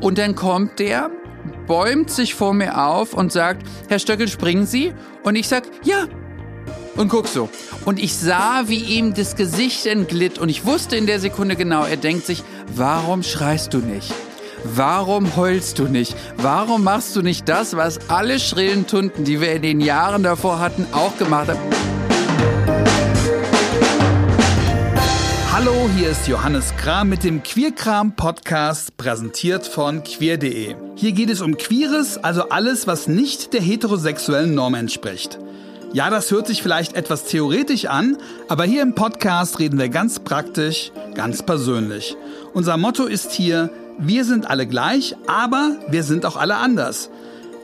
Und dann kommt der, bäumt sich vor mir auf und sagt, Herr Stöckel, springen Sie? Und ich sag, ja. Und guck so. Und ich sah, wie ihm das Gesicht entglitt und ich wusste in der Sekunde genau, er denkt sich, warum schreist du nicht? Warum heulst du nicht? Warum machst du nicht das, was alle schrillen Tunden, die wir in den Jahren davor hatten, auch gemacht haben? Hallo, hier ist Johannes Kram mit dem Queerkram Podcast, präsentiert von queer.de. Hier geht es um Queeres, also alles, was nicht der heterosexuellen Norm entspricht. Ja, das hört sich vielleicht etwas theoretisch an, aber hier im Podcast reden wir ganz praktisch, ganz persönlich. Unser Motto ist hier, wir sind alle gleich, aber wir sind auch alle anders.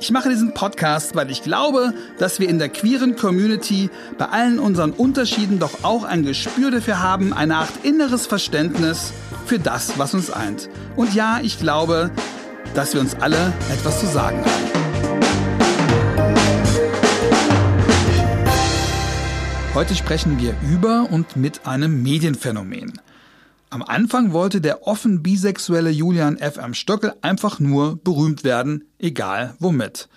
Ich mache diesen Podcast, weil ich glaube, dass wir in der queeren Community bei allen unseren Unterschieden doch auch ein Gespür dafür haben, eine Art inneres Verständnis für das, was uns eint. Und ja, ich glaube, dass wir uns alle etwas zu sagen haben. Heute sprechen wir über und mit einem Medienphänomen. Am Anfang wollte der offen bisexuelle Julian F. M. Stöckel einfach nur berühmt werden, egal womit.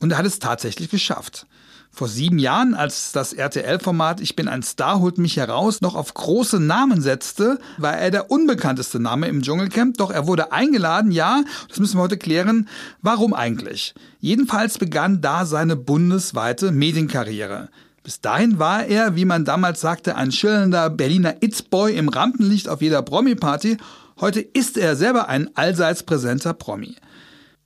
Und er hat es tatsächlich geschafft. Vor sieben Jahren, als das RTL-Format Ich bin ein Star holt mich heraus noch auf große Namen setzte, war er der unbekannteste Name im Dschungelcamp, doch er wurde eingeladen, ja, das müssen wir heute klären, warum eigentlich. Jedenfalls begann da seine bundesweite Medienkarriere. Bis dahin war er, wie man damals sagte, ein schillernder Berliner It's-Boy im Rampenlicht auf jeder Promi-Party. Heute ist er selber ein allseits präsenter Promi.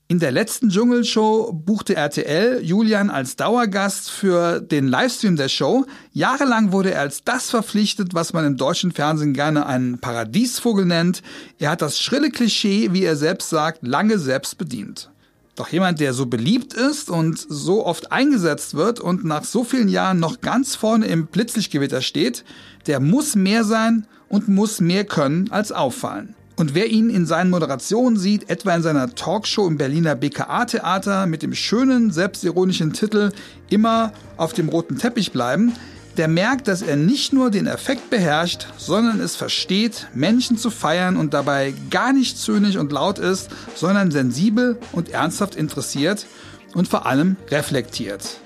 In der letzten Dschungelshow buchte RTL Julian als Dauergast für den Livestream der Show. Jahrelang wurde er als das verpflichtet, was man im deutschen Fernsehen gerne einen Paradiesvogel nennt. Er hat das schrille Klischee, wie er selbst sagt, lange selbst bedient. Doch jemand, der so beliebt ist und so oft eingesetzt wird und nach so vielen Jahren noch ganz vorne im Blitzlichtgewitter steht, der muss mehr sein und muss mehr können als auffallen. Und wer ihn in seinen Moderationen sieht, etwa in seiner Talkshow im Berliner BKA-Theater mit dem schönen, selbstironischen Titel Immer auf dem roten Teppich bleiben, der merkt, dass er nicht nur den Effekt beherrscht, sondern es versteht, Menschen zu feiern und dabei gar nicht zynisch und laut ist, sondern sensibel und ernsthaft interessiert und vor allem reflektiert.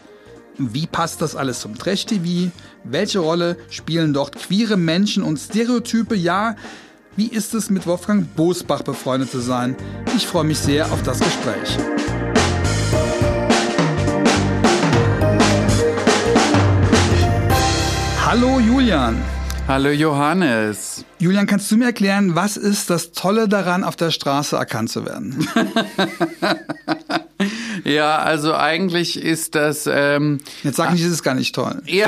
Wie passt das alles zum Trash-TV? Welche Rolle spielen dort queere Menschen und Stereotype? Ja, wie ist es mit Wolfgang Bosbach befreundet zu sein? Ich freue mich sehr auf das Gespräch. Hallo Julian. Hallo Johannes. Julian, kannst du mir erklären, was ist das Tolle daran, auf der Straße erkannt zu werden? ja, also eigentlich ist das. Ähm, Jetzt sag nicht, es ist gar nicht toll. Ja.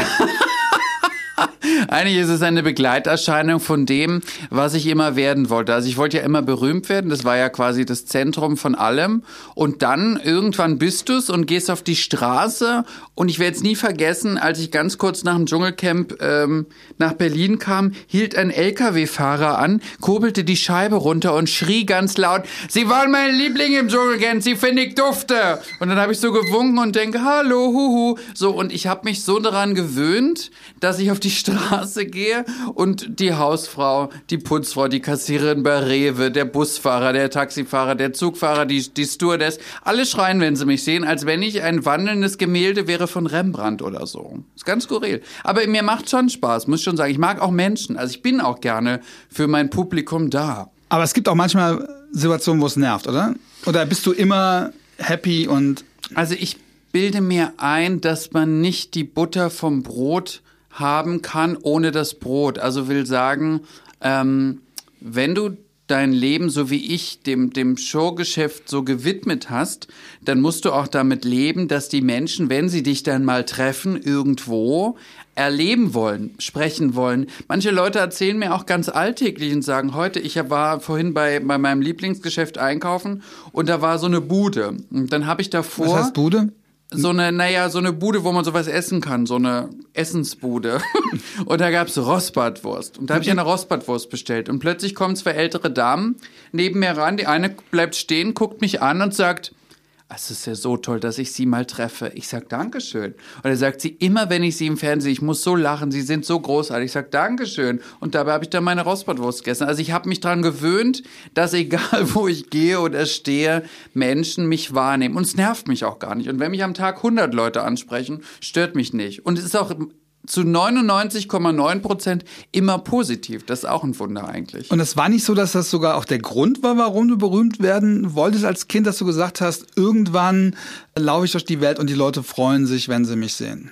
Eigentlich ist es eine Begleiterscheinung von dem, was ich immer werden wollte. Also ich wollte ja immer berühmt werden. Das war ja quasi das Zentrum von allem. Und dann irgendwann bist du's und gehst auf die Straße. Und ich werde es nie vergessen, als ich ganz kurz nach dem Dschungelcamp ähm, nach Berlin kam, hielt ein LKW-Fahrer an, kurbelte die Scheibe runter und schrie ganz laut, Sie wollen meine Lieblinge im Dschungelcamp, sie finde ich dufte. Und dann habe ich so gewunken und denke, hallo, huhu. So, und ich habe mich so daran gewöhnt, dass ich auf die Straße gehe und die Hausfrau, die Putzfrau, die Kassiererin bei Rewe, der Busfahrer, der Taxifahrer, der Zugfahrer, die, die Stewardess, alle schreien, wenn sie mich sehen, als wenn ich ein wandelndes Gemälde wäre von Rembrandt oder so. Ist ganz skurril. Aber mir macht schon Spaß, muss schon sagen. Ich mag auch Menschen. Also ich bin auch gerne für mein Publikum da. Aber es gibt auch manchmal Situationen, wo es nervt, oder? Oder bist du immer happy und. Also ich bilde mir ein, dass man nicht die Butter vom Brot haben kann ohne das Brot. Also will sagen, ähm, wenn du dein Leben, so wie ich, dem, dem Showgeschäft so gewidmet hast, dann musst du auch damit leben, dass die Menschen, wenn sie dich dann mal treffen, irgendwo, erleben wollen, sprechen wollen. Manche Leute erzählen mir auch ganz alltäglich und sagen, heute, ich war vorhin bei, bei meinem Lieblingsgeschäft einkaufen und da war so eine Bude. Und dann habe ich davor... Was heißt Bude? So eine, naja, so eine Bude, wo man sowas essen kann, so eine Essensbude. und da gab's Rostbratwurst. Und da habe ich eine Rostbratwurst bestellt. Und plötzlich kommen zwei ältere Damen neben mir ran. Die eine bleibt stehen, guckt mich an und sagt, es ist ja so toll, dass ich Sie mal treffe. Ich sag Dankeschön. Und er sagt sie, immer wenn ich Sie im Fernsehen, ich muss so lachen, Sie sind so großartig. Ich sag Dankeschön. Und dabei habe ich dann meine Rostbratwurst gegessen. Also ich habe mich dran gewöhnt, dass egal wo ich gehe oder stehe, Menschen mich wahrnehmen. Und es nervt mich auch gar nicht. Und wenn mich am Tag 100 Leute ansprechen, stört mich nicht. Und es ist auch zu 99,9 Prozent immer positiv. Das ist auch ein Wunder eigentlich. Und es war nicht so, dass das sogar auch der Grund war, warum du berühmt werden wolltest als Kind, dass du gesagt hast, irgendwann laufe ich durch die Welt und die Leute freuen sich, wenn sie mich sehen.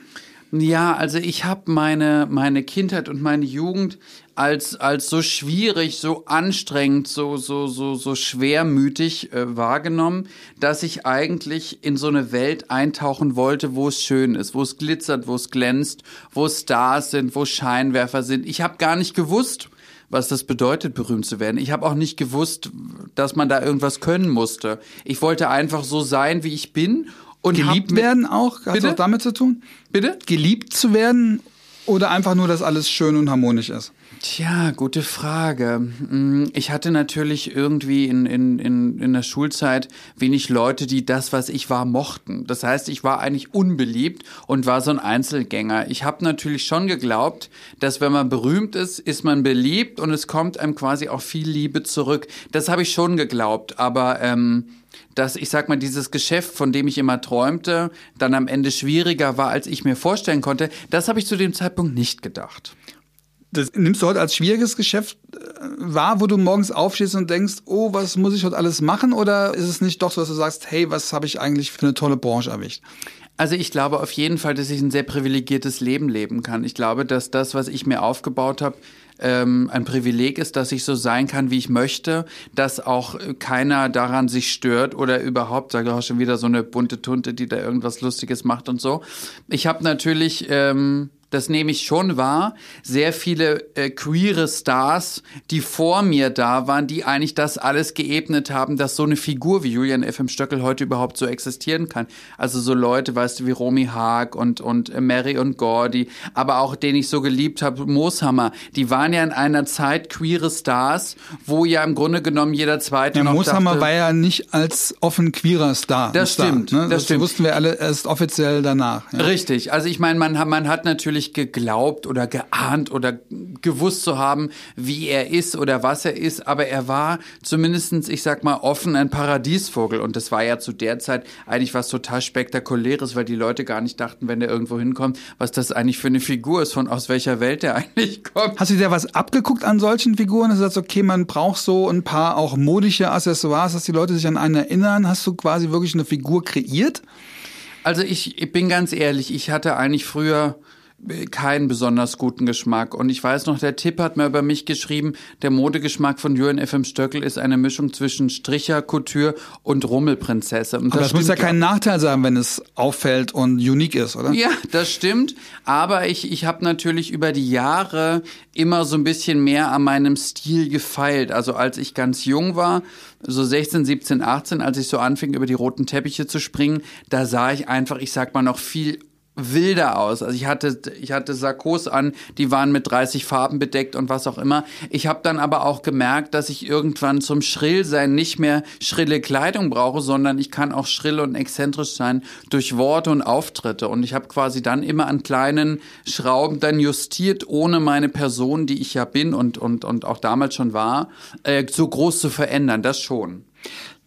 Ja, also ich habe meine meine Kindheit und meine Jugend als als so schwierig, so anstrengend, so so so so schwermütig äh, wahrgenommen, dass ich eigentlich in so eine Welt eintauchen wollte, wo es schön ist, wo es glitzert, wo es glänzt, wo Stars sind, wo Scheinwerfer sind. Ich habe gar nicht gewusst, was das bedeutet, berühmt zu werden. Ich habe auch nicht gewusst, dass man da irgendwas können musste. Ich wollte einfach so sein, wie ich bin und geliebt werden auch? Hat das auch damit zu tun? Bitte? Geliebt zu werden oder einfach nur, dass alles schön und harmonisch ist? Tja, gute Frage. Mm, ich hatte natürlich irgendwie in, in, in, in der Schulzeit wenig Leute, die das, was ich war, mochten. Das heißt, ich war eigentlich unbeliebt und war so ein Einzelgänger. Ich habe natürlich schon geglaubt, dass wenn man berühmt ist, ist man beliebt und es kommt einem quasi auch viel Liebe zurück. Das habe ich schon geglaubt, aber ähm, dass ich sag mal, dieses Geschäft, von dem ich immer träumte, dann am Ende schwieriger war, als ich mir vorstellen konnte, das habe ich zu dem Zeitpunkt nicht gedacht. Das nimmst du heute als schwieriges Geschäft äh, wahr, wo du morgens aufstehst und denkst, oh, was muss ich heute alles machen? Oder ist es nicht doch so, dass du sagst, hey, was habe ich eigentlich für eine tolle Branche erwischt? Also ich glaube auf jeden Fall, dass ich ein sehr privilegiertes Leben leben kann. Ich glaube, dass das, was ich mir aufgebaut habe, ähm, ein Privileg ist, dass ich so sein kann, wie ich möchte, dass auch keiner daran sich stört oder überhaupt, sage auch schon wieder so eine bunte Tunte, die da irgendwas Lustiges macht und so. Ich habe natürlich ähm, das nehme ich schon wahr, sehr viele äh, queere Stars, die vor mir da waren, die eigentlich das alles geebnet haben, dass so eine Figur wie Julian F.M. Stöckel heute überhaupt so existieren kann. Also so Leute, weißt du, wie Romy Haag und, und äh, Mary und Gordy, aber auch den ich so geliebt habe, Mooshammer, die waren ja in einer Zeit queere Stars, wo ja im Grunde genommen jeder zweite ja, noch Mooshammer dachte, war ja nicht als offen queerer Star. Das Star, stimmt, ne? das, das stimmt. wussten wir alle erst offiziell danach. Ja. Richtig, also ich meine, man, man hat natürlich natürlich geglaubt oder geahnt oder gewusst zu haben, wie er ist oder was er ist, aber er war zumindestens, ich sag mal, offen ein Paradiesvogel und das war ja zu der Zeit eigentlich was total spektakuläres, weil die Leute gar nicht dachten, wenn der irgendwo hinkommt, was das eigentlich für eine Figur ist, von aus welcher Welt der eigentlich kommt. Hast du dir was abgeguckt an solchen Figuren? Hast du gesagt, okay, man braucht so ein paar auch modische Accessoires, dass die Leute sich an einen erinnern? Hast du quasi wirklich eine Figur kreiert? Also ich, ich bin ganz ehrlich, ich hatte eigentlich früher keinen besonders guten Geschmack. Und ich weiß noch, der Tipp hat mir über mich geschrieben, der Modegeschmack von Jürgen F.M. Stöckel ist eine Mischung zwischen Stricher, Couture und Rummelprinzesse. Und das, das muss ja kein Nachteil sein, wenn es auffällt und unique ist, oder? Ja, das stimmt. Aber ich, ich habe natürlich über die Jahre immer so ein bisschen mehr an meinem Stil gefeilt. Also als ich ganz jung war, so 16, 17, 18, als ich so anfing, über die roten Teppiche zu springen, da sah ich einfach, ich sag mal, noch viel wilder aus. Also ich hatte, ich hatte Sakkos an, die waren mit 30 Farben bedeckt und was auch immer. Ich habe dann aber auch gemerkt, dass ich irgendwann zum Schrillsein nicht mehr schrille Kleidung brauche, sondern ich kann auch schrill und exzentrisch sein durch Worte und Auftritte. Und ich habe quasi dann immer an kleinen Schrauben dann justiert, ohne meine Person, die ich ja bin und, und, und auch damals schon war, äh, so groß zu verändern. Das schon.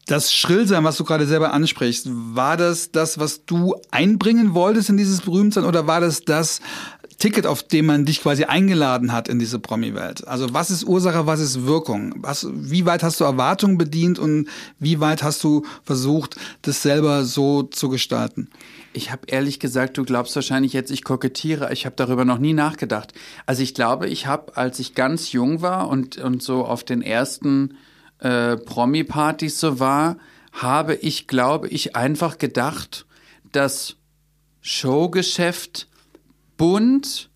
Das Schrillsein, was du gerade selber ansprichst, war das das, was du einbringen wolltest in dieses Berühmtsein oder war das das Ticket, auf dem man dich quasi eingeladen hat in diese Promi-Welt? Also was ist Ursache, was ist Wirkung? Was, wie weit hast du Erwartungen bedient und wie weit hast du versucht, das selber so zu gestalten? Ich habe ehrlich gesagt, du glaubst wahrscheinlich jetzt, ich kokettiere. Ich habe darüber noch nie nachgedacht. Also ich glaube, ich habe, als ich ganz jung war und, und so auf den ersten äh, Promi-Partys so war, habe ich, glaube ich, einfach gedacht, dass Showgeschäft bunt,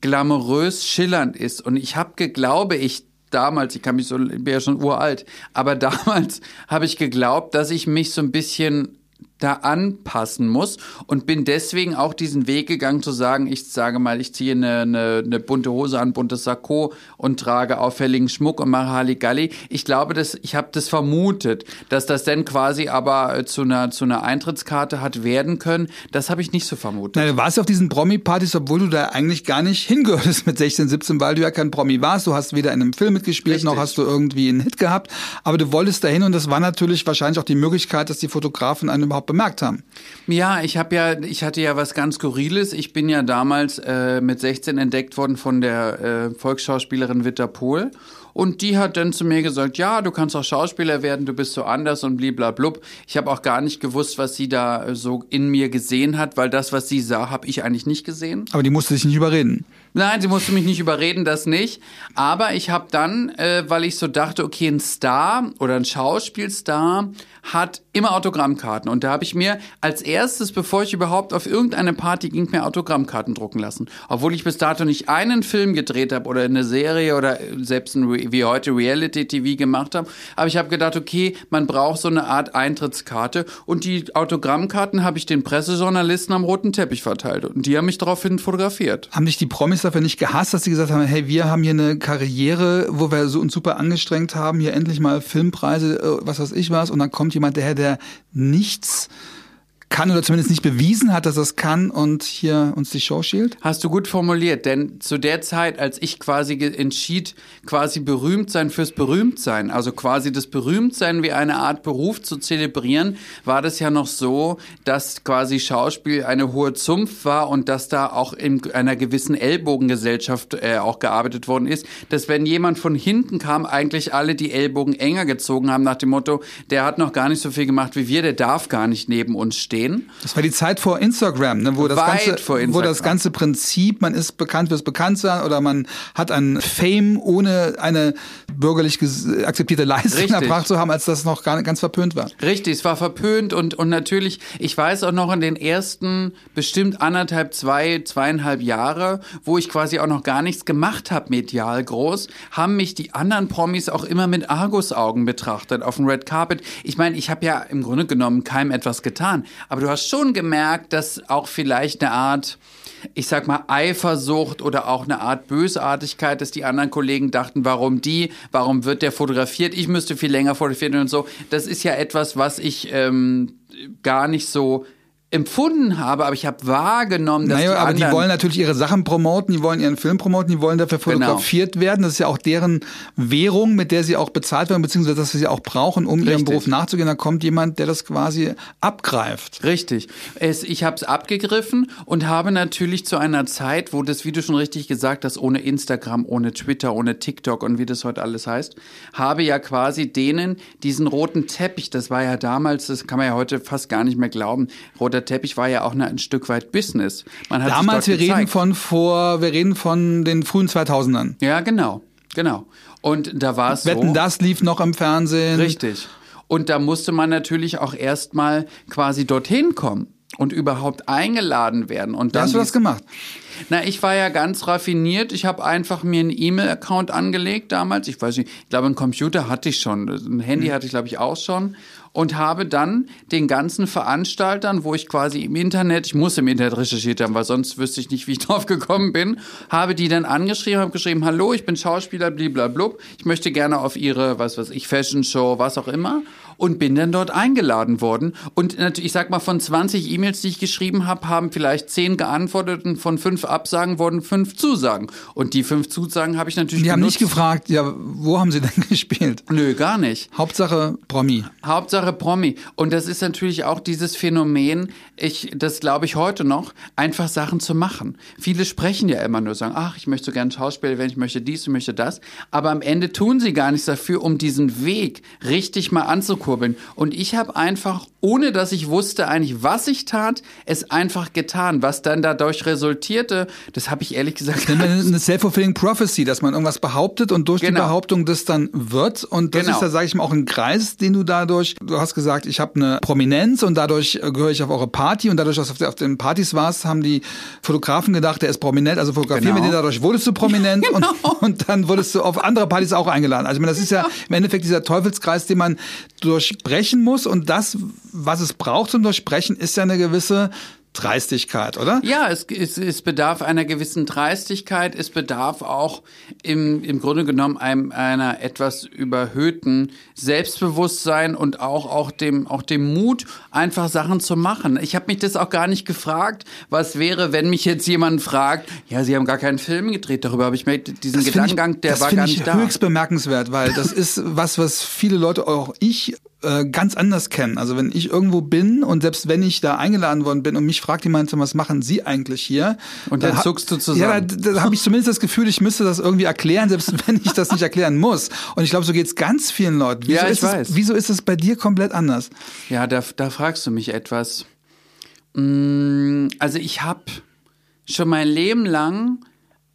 glamourös, schillernd ist. Und ich habe, glaube ich, damals, ich kann mich so, ich bin ja schon uralt, aber damals habe ich geglaubt, dass ich mich so ein bisschen da anpassen muss und bin deswegen auch diesen Weg gegangen zu sagen, ich sage mal, ich ziehe eine, eine, eine bunte Hose an, buntes Sakko und trage auffälligen Schmuck und mache Halligalli. Ich glaube, dass ich habe das vermutet, dass das dann quasi aber zu einer zu einer Eintrittskarte hat werden können. Das habe ich nicht so vermutet. Na, du warst auf diesen Promi-Partys, obwohl du da eigentlich gar nicht hingehörtest mit 16, 17, weil du ja kein Promi warst. Du hast weder in einem Film mitgespielt, Richtig. noch hast du irgendwie einen Hit gehabt. Aber du wolltest dahin und das war natürlich wahrscheinlich auch die Möglichkeit, dass die Fotografen einen überhaupt bemerkt haben. Ja, ich habe ja, ich hatte ja was ganz Skurriles. Ich bin ja damals äh, mit 16 entdeckt worden von der äh, Volksschauspielerin Witter Pohl. Und die hat dann zu mir gesagt, ja, du kannst auch Schauspieler werden, du bist so anders und bliblablub. Ich habe auch gar nicht gewusst, was sie da äh, so in mir gesehen hat, weil das, was sie sah, habe ich eigentlich nicht gesehen. Aber die musste sich nicht überreden. Nein, sie musste mich nicht überreden, das nicht. Aber ich habe dann, äh, weil ich so dachte, okay, ein Star oder ein Schauspielstar hat immer Autogrammkarten. Und da habe ich mir als erstes, bevor ich überhaupt auf irgendeine Party ging, mir Autogrammkarten drucken lassen. Obwohl ich bis dato nicht einen Film gedreht habe oder eine Serie oder selbst ein, wie heute Reality-TV gemacht habe. Aber ich habe gedacht, okay, man braucht so eine Art Eintrittskarte. Und die Autogrammkarten habe ich den Pressejournalisten am roten Teppich verteilt. Und die haben mich daraufhin fotografiert. Haben dich die Promis dafür nicht gehasst, dass sie gesagt haben, hey, wir haben hier eine Karriere, wo wir so uns super angestrengt haben, hier endlich mal Filmpreise, äh, was weiß ich was, und dann kommt jemand daher, der nichts kann oder zumindest nicht bewiesen hat, dass er es kann und hier uns die Show schielt? Hast du gut formuliert, denn zu der Zeit, als ich quasi entschied, quasi berühmt sein fürs Berühmtsein, also quasi das Berühmtsein wie eine Art Beruf zu zelebrieren, war das ja noch so, dass quasi Schauspiel eine hohe Zunft war und dass da auch in einer gewissen Ellbogengesellschaft äh, auch gearbeitet worden ist, dass wenn jemand von hinten kam, eigentlich alle die Ellbogen enger gezogen haben nach dem Motto, der hat noch gar nicht so viel gemacht wie wir, der darf gar nicht neben uns stehen stehen. Das war die Zeit vor Instagram, ne, wo, das ganze, wo das ganze Prinzip, man ist bekannt fürs Bekanntsein oder man hat ein Fame, ohne eine bürgerlich akzeptierte Leistung Richtig. erbracht zu haben, als das noch gar ganz verpönt war. Richtig, es war verpönt und, und natürlich, ich weiß auch noch in den ersten bestimmt anderthalb, zwei, zweieinhalb Jahre, wo ich quasi auch noch gar nichts gemacht habe medial groß, haben mich die anderen Promis auch immer mit Argusaugen betrachtet auf dem Red Carpet. Ich meine, ich habe ja im Grunde genommen keinem etwas getan, aber du hast schon gemerkt, dass auch vielleicht eine Art, ich sag mal, Eifersucht oder auch eine Art Bösartigkeit, dass die anderen Kollegen dachten, warum die, warum wird der fotografiert, ich müsste viel länger fotografieren und so. Das ist ja etwas, was ich ähm, gar nicht so empfunden habe, aber ich habe wahrgenommen, dass naja, die aber die wollen natürlich ihre Sachen promoten, die wollen ihren Film promoten, die wollen dafür genau. fotografiert genau. werden. Das ist ja auch deren Währung, mit der sie auch bezahlt werden, beziehungsweise dass sie sie auch brauchen, um Richtig. ihrem Beruf nachzugehen. Da kommt jemand, der das quasi abgreift. Richtig. Es, ich habe es abgegriffen und habe natürlich zu einer Zeit, wo das, wie du schon richtig gesagt hast, ohne Instagram, ohne Twitter, ohne TikTok und wie das heute alles heißt, habe ja quasi denen diesen roten Teppich, das war ja damals, das kann man ja heute fast gar nicht mehr glauben, roter der Teppich war ja auch ein Stück weit Business. Damals, wir reden von vor, wir reden von den frühen 2000ern. Ja, genau, genau. Und da war es Wetten, so. das lief noch im Fernsehen. Richtig. Und da musste man natürlich auch erstmal quasi dorthin kommen und überhaupt eingeladen werden. Und dann Wie hast du das gemacht? Na, ich war ja ganz raffiniert. Ich habe einfach mir einen E-Mail-Account angelegt damals. Ich weiß nicht, ich glaube, einen Computer hatte ich schon. Ein Handy hm. hatte ich, glaube ich, auch schon und habe dann den ganzen Veranstaltern, wo ich quasi im Internet, ich muss im Internet recherchiert haben, weil sonst wüsste ich nicht, wie ich drauf gekommen bin, habe die dann angeschrieben, habe geschrieben, hallo, ich bin Schauspieler, bliblablub, ich möchte gerne auf ihre, was weiß ich, Fashion Show, was auch immer und bin dann dort eingeladen worden. Und natürlich, ich sag mal, von 20 E-Mails, die ich geschrieben habe, haben vielleicht 10 geantwortet und von 5 Absagen wurden 5 Zusagen. Und die 5 Zusagen habe ich natürlich Die benutzt. haben nicht gefragt, ja, wo haben sie denn gespielt? Nö, gar nicht. Hauptsache Promi. Hauptsache Promi. Und das ist natürlich auch dieses Phänomen, ich, das glaube ich heute noch, einfach Sachen zu machen. Viele sprechen ja immer nur, sagen, ach, ich möchte so gerne Schauspieler werden, ich möchte dies, ich möchte das. Aber am Ende tun sie gar nichts dafür, um diesen Weg richtig mal anzugucken ankurbeln. Und ich habe einfach, ohne dass ich wusste eigentlich, was ich tat, es einfach getan. Was dann dadurch resultierte, das habe ich ehrlich gesagt. Eine self-fulfilling prophecy, dass man irgendwas behauptet und durch genau. die Behauptung das dann wird. Und das genau. ist ja, sage ich mal, auch ein Kreis, den du dadurch, du hast gesagt, ich habe eine Prominenz und dadurch gehöre ich auf eure Party und dadurch, dass du auf, den Partys warst, haben die Fotografen gedacht, der ist prominent, also fotografieren genau. wir den, dadurch wurdest du prominent genau. und, und dann wurdest du auf andere Partys auch eingeladen. Also ich meine, das ist ja im Endeffekt dieser Teufelskreis, den man durchbrechen muss. Und das, was es braucht zum Durchbrechen, ist ja eine gewisse Dreistigkeit, oder? Ja, es, es, es bedarf einer gewissen Dreistigkeit. Es bedarf auch im, im Grunde genommen einem, einer etwas überhöhten Selbstbewusstsein und auch, auch, dem, auch dem Mut, einfach Sachen zu machen. Ich habe mich das auch gar nicht gefragt, was wäre, wenn mich jetzt jemand fragt, ja, Sie haben gar keinen Film gedreht, darüber habe ich mir diesen das Gedankengang, der war gar nicht da. Das finde ich höchst bemerkenswert, weil das ist was, was viele Leute, auch ich, äh, ganz anders kennen. Also wenn ich irgendwo bin und selbst wenn ich da eingeladen worden bin und mich fragt jemand, was machen Sie eigentlich hier? Und dann, dann zuckst du zusammen. Ja, da, da habe ich zumindest das Gefühl, ich müsste das irgendwie erklären, selbst wenn ich das nicht erklären muss. Und ich glaube, so geht's ganz vielen Leuten. Wieso ja, ich ist weiß. Es, wieso ist es bei dir komplett anders? Ja, da, da fragst du mich etwas. Mm, also ich habe schon mein Leben lang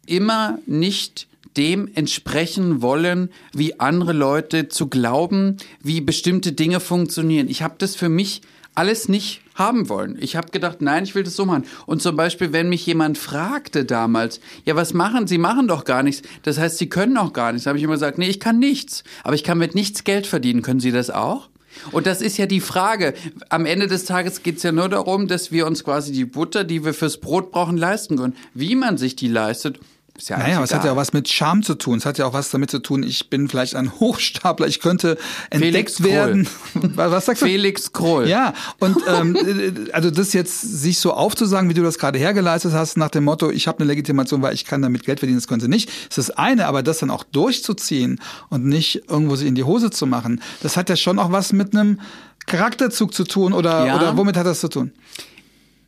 immer nicht dem entsprechen wollen, wie andere Leute zu glauben, wie bestimmte Dinge funktionieren. Ich habe das für mich alles nicht haben wollen. Ich habe gedacht, nein, ich will das so machen. Und zum Beispiel, wenn mich jemand fragte damals, ja, was machen Sie? machen doch gar nichts. Das heißt, Sie können auch gar nichts. habe ich immer gesagt, nee, ich kann nichts. Aber ich kann mit nichts Geld verdienen. Können Sie das auch? Und das ist ja die Frage. Am Ende des Tages geht es ja nur darum, dass wir uns quasi die Butter, die wir fürs Brot brauchen, leisten können. Wie man sich die leistet, ist ja naja, es hat ja auch was mit Charme zu tun. Es hat ja auch was damit zu tun, ich bin vielleicht ein Hochstapler, ich könnte entdeckt Felix werden. was sagst du? Felix Kroll. Ja, und ähm, also das jetzt sich so aufzusagen, wie du das gerade hergeleistet hast, nach dem Motto, ich habe eine Legitimation, weil ich kann damit Geld verdienen, das könnte nicht, ist das eine, aber das dann auch durchzuziehen und nicht irgendwo sich in die Hose zu machen, das hat ja schon auch was mit einem Charakterzug zu tun oder, ja. oder womit hat das zu tun?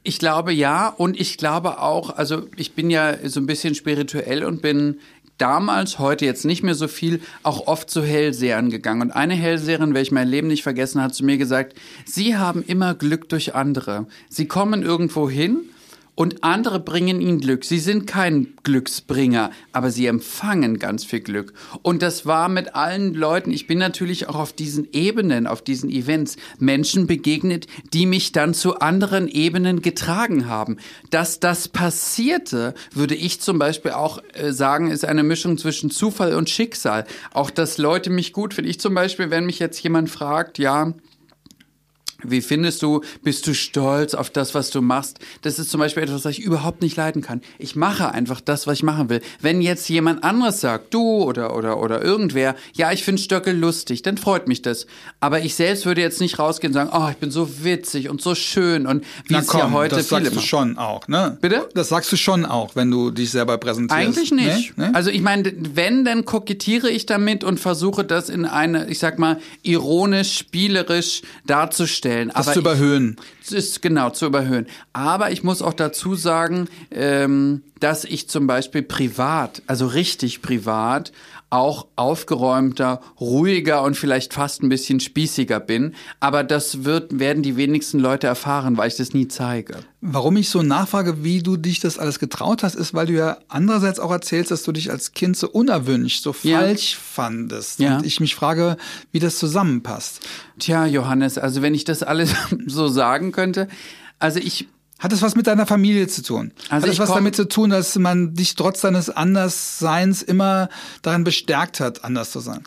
Ich glaube ja und ich glaube auch, also ich bin ja so ein bisschen spirituell und bin damals, heute jetzt nicht mehr so viel, auch oft zu Hellsehern gegangen. Und eine Hellseherin, welche mein Leben nicht vergessen hat, zu mir gesagt, Sie haben immer Glück durch andere. Sie kommen irgendwo hin und andere bringen ihnen Glück. Sie sind kein Glücksbringer, aber sie empfangen ganz viel Glück. Und das war mit allen Leuten, ich bin natürlich auch auf diesen Ebenen, auf diesen Events Menschen begegnet, die mich dann zu anderen Ebenen getragen haben. Dass das passierte, würde ich zum Beispiel auch äh, sagen, ist eine Mischung zwischen Zufall und Schicksal. Auch, dass Leute mich gut finden. Ich zum Beispiel, wenn mich jetzt jemand fragt, ja, wie findest du, bist du stolz auf das, was du machst? Das ist zum Beispiel etwas, was ich überhaupt nicht leiden kann. Ich mache einfach das, was ich machen will. Wenn jetzt jemand anderes sagt, du oder, oder, oder irgendwer, ja, ich finde Stöckel lustig, dann freut mich das. Aber ich selbst würde jetzt nicht rausgehen und sagen, oh, ich bin so witzig und so schön und wie es ja heute das sagst du schon auch, ne? Bitte? Das sagst du schon auch, wenn du dich selber präsentierst. Eigentlich nicht. Nee? Nee? Also ich meine, wenn, dann kokettiere ich damit und versuche das in eine, ich sag mal, ironisch, spielerisch darzustellen stellen. Das zu überhöhen. Es ist genau zu überhöhen. Aber ich muss auch dazu sagen, ähm, dass ich zum Beispiel privat, also richtig privat, auch aufgeräumter, ruhiger und vielleicht fast ein bisschen spießiger bin. Aber das wird, werden die wenigsten Leute erfahren, weil ich das nie zeige. Warum ich so nachfrage, wie du dich das alles getraut hast, ist, weil du ja andererseits auch erzählst, dass du dich als Kind so unerwünscht, so ja. falsch fandest. Ja. Und ich mich frage, wie das zusammenpasst. Tja, Johannes, also wenn ich das alles so sagen könnte, also ich hat es was mit deiner Familie zu tun? Also Hat es was damit zu tun, dass man dich trotz deines Andersseins immer daran bestärkt hat, anders zu sein?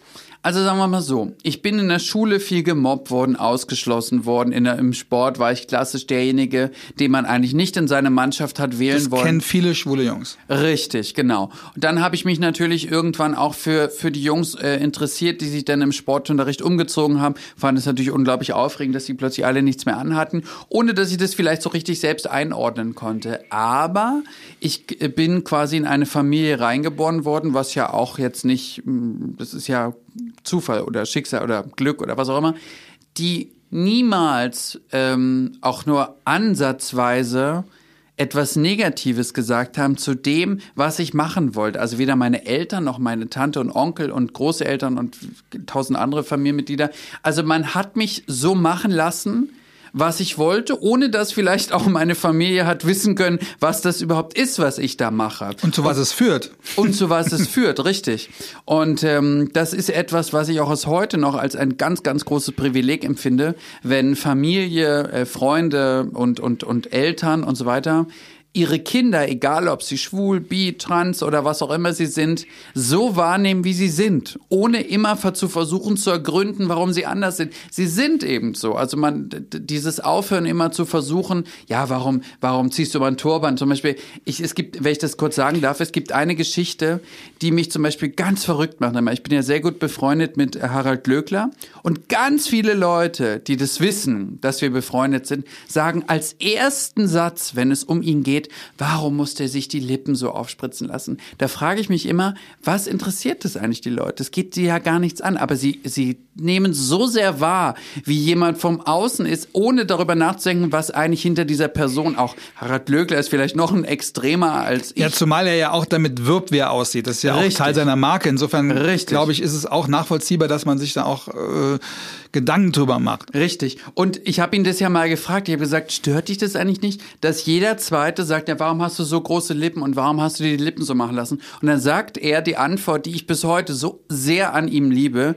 Also sagen wir mal so, ich bin in der Schule viel gemobbt worden, ausgeschlossen worden. In der, Im Sport war ich klassisch derjenige, den man eigentlich nicht in seine Mannschaft hat wählen das wollen. kennen viele schwule Jungs. Richtig, genau. Und dann habe ich mich natürlich irgendwann auch für, für die Jungs äh, interessiert, die sich dann im Sportunterricht umgezogen haben. Fand es natürlich unglaublich aufregend, dass sie plötzlich alle nichts mehr anhatten, ohne dass ich das vielleicht so richtig selbst einordnen konnte. Aber ich äh, bin quasi in eine Familie reingeboren worden, was ja auch jetzt nicht, das ist ja Zufall oder Schicksal oder Glück oder was auch immer, die niemals ähm, auch nur ansatzweise etwas Negatives gesagt haben zu dem, was ich machen wollte. Also weder meine Eltern noch meine Tante und Onkel und Großeltern und tausend andere Familienmitglieder. Also man hat mich so machen lassen, was ich wollte, ohne dass vielleicht auch meine Familie hat wissen können, was das überhaupt ist, was ich da mache. Und zu was es führt. Und zu was es führt, richtig. Und ähm, das ist etwas, was ich auch aus heute noch als ein ganz, ganz großes Privileg empfinde, wenn Familie, äh, Freunde und, und, und Eltern und so weiter ihre Kinder, egal ob sie schwul, bi, trans oder was auch immer sie sind, so wahrnehmen, wie sie sind, ohne immer zu versuchen zu ergründen, warum sie anders sind. Sie sind eben so. Also man dieses Aufhören immer zu versuchen, ja, warum, warum ziehst du mal ein Turban? Zum Beispiel, ich, es gibt, wenn ich das kurz sagen darf, es gibt eine Geschichte, die mich zum Beispiel ganz verrückt macht. Ich bin ja sehr gut befreundet mit Harald Glöckler und ganz viele Leute, die das wissen, dass wir befreundet sind, sagen als ersten Satz, wenn es um ihn geht, warum muss der sich die Lippen so aufspritzen lassen? Da frage ich mich immer, was interessiert das eigentlich die Leute? Es geht sie ja gar nichts an, aber sie, sie nehmen so sehr wahr, wie jemand vom Außen ist, ohne darüber nachzudenken, was eigentlich hinter dieser Person auch. Harald Lögler ist vielleicht noch ein extremer als ich. Ja, zumal er ja auch damit wirbt, wie er aussieht. Das ist ja Richtig. auch Teil seiner Marke. Insofern, glaube ich, ist es auch nachvollziehbar, dass man sich da auch äh, Gedanken drüber macht. Richtig. Und ich habe ihn das ja mal gefragt. Ich habe gesagt, stört dich das eigentlich nicht, dass jeder Zweite sagt, ja, warum hast du so große Lippen und warum hast du dir die Lippen so machen lassen? Und dann sagt er die Antwort, die ich bis heute so sehr an ihm liebe.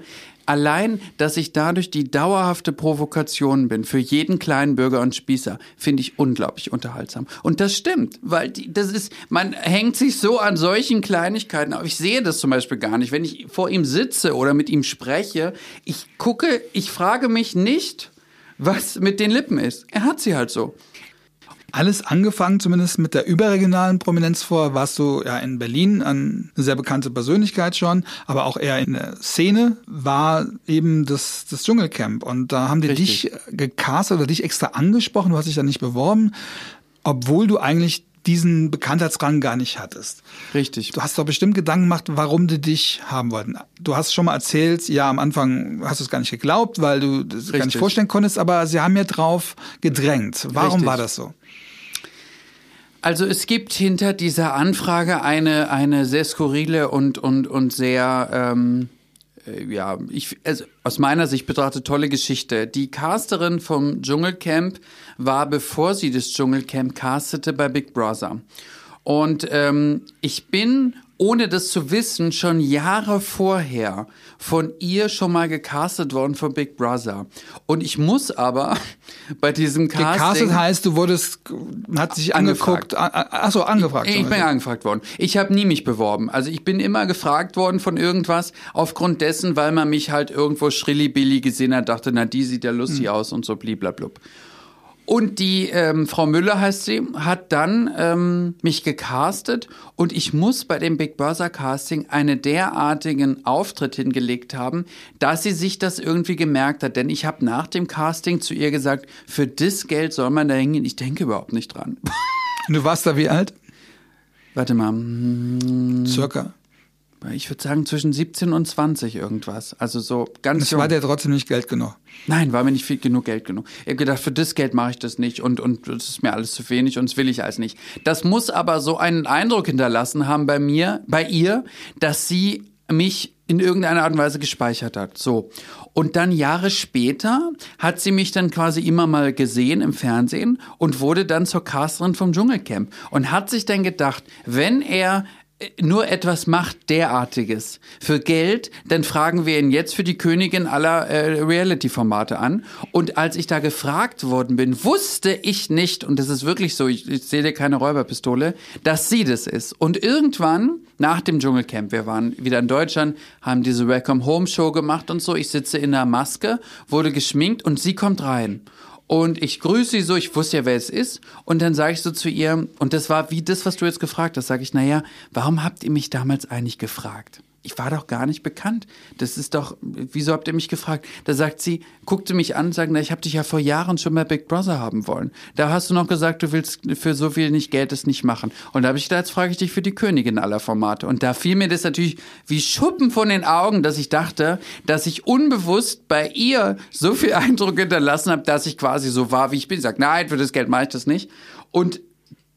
Allein, dass ich dadurch die dauerhafte Provokation bin für jeden kleinen Bürger und Spießer, finde ich unglaublich unterhaltsam. Und das stimmt, weil die, das ist, man hängt sich so an solchen Kleinigkeiten auf. Ich sehe das zum Beispiel gar nicht. Wenn ich vor ihm sitze oder mit ihm spreche, ich gucke, ich frage mich nicht, was mit den Lippen ist. Er hat sie halt so. Alles angefangen, zumindest mit der überregionalen Prominenz vor, warst du ja in Berlin eine sehr bekannte Persönlichkeit schon, aber auch eher in der Szene war eben das, das Dschungelcamp. Und da haben die Richtig. dich gecastet oder dich extra angesprochen, du hast dich da nicht beworben, obwohl du eigentlich diesen Bekanntheitsrang gar nicht hattest. Richtig. Du hast doch bestimmt Gedanken gemacht, warum die dich haben wollten. Du hast schon mal erzählt, ja, am Anfang hast du es gar nicht geglaubt, weil du das Richtig. gar nicht vorstellen konntest, aber sie haben ja drauf gedrängt. Warum Richtig. war das so? Also es gibt hinter dieser Anfrage eine, eine sehr skurrile und, und, und sehr, ähm, äh, ja, ich, also aus meiner Sicht betrachtet tolle Geschichte. Die Casterin vom Dschungelcamp war, bevor sie das Dschungelcamp castete, bei Big Brother. Und ähm, ich bin ohne das zu wissen, schon Jahre vorher von ihr schon mal gecastet worden für Big Brother. Und ich muss aber bei diesem Casting... Gecastet heißt, du wurdest, hat sich angeguckt, achso, angefragt. Ich, ich bin angefragt worden. Ich habe nie mich beworben. Also ich bin immer gefragt worden von irgendwas, aufgrund dessen, weil man mich halt irgendwo schrilli-billi gesehen hat, dachte, na, die sieht ja lustig hm. aus und so bliblablub. Und die ähm, Frau Müller heißt sie, hat dann ähm, mich gecastet und ich muss bei dem Big Brother Casting einen derartigen Auftritt hingelegt haben, dass sie sich das irgendwie gemerkt hat. Denn ich habe nach dem Casting zu ihr gesagt, für das Geld soll man da hingehen. Ich denke überhaupt nicht dran. Du warst da wie alt? Warte mal. Circa ich würde sagen zwischen 17 und 20 irgendwas. Also so ganz. Das jung. war dir trotzdem nicht Geld genug. Nein, war mir nicht viel genug Geld genug. Ich habe gedacht, für das Geld mache ich das nicht und und das ist mir alles zu wenig und das will ich alles nicht. Das muss aber so einen Eindruck hinterlassen haben bei mir, bei ihr, dass sie mich in irgendeiner Art und Weise gespeichert hat. So. Und dann Jahre später hat sie mich dann quasi immer mal gesehen im Fernsehen und wurde dann zur Casterin vom Dschungelcamp und hat sich dann gedacht, wenn er nur etwas macht derartiges für Geld, dann fragen wir ihn jetzt für die Königin aller äh, Reality-Formate an. Und als ich da gefragt worden bin, wusste ich nicht, und das ist wirklich so, ich, ich sehe dir keine Räuberpistole, dass sie das ist. Und irgendwann, nach dem Dschungelcamp, wir waren wieder in Deutschland, haben diese Welcome Home Show gemacht und so, ich sitze in der Maske, wurde geschminkt und sie kommt rein. Und ich grüße sie so, ich wusste ja, wer es ist. Und dann sage ich so zu ihr, und das war wie das, was du jetzt gefragt hast, sage ich, naja, warum habt ihr mich damals eigentlich gefragt? Ich war doch gar nicht bekannt. Das ist doch, wieso habt ihr mich gefragt? Da sagt sie, guckte mich an und sagt, na, ich habe dich ja vor Jahren schon bei Big Brother haben wollen. Da hast du noch gesagt, du willst für so viel nicht Geld es nicht machen. Und da habe ich gedacht, jetzt frage ich dich für die Königin aller Formate. Und da fiel mir das natürlich wie Schuppen von den Augen, dass ich dachte, dass ich unbewusst bei ihr so viel Eindruck hinterlassen habe, dass ich quasi so war, wie ich bin. Ich sage, nein, für das Geld mache ich das nicht. Und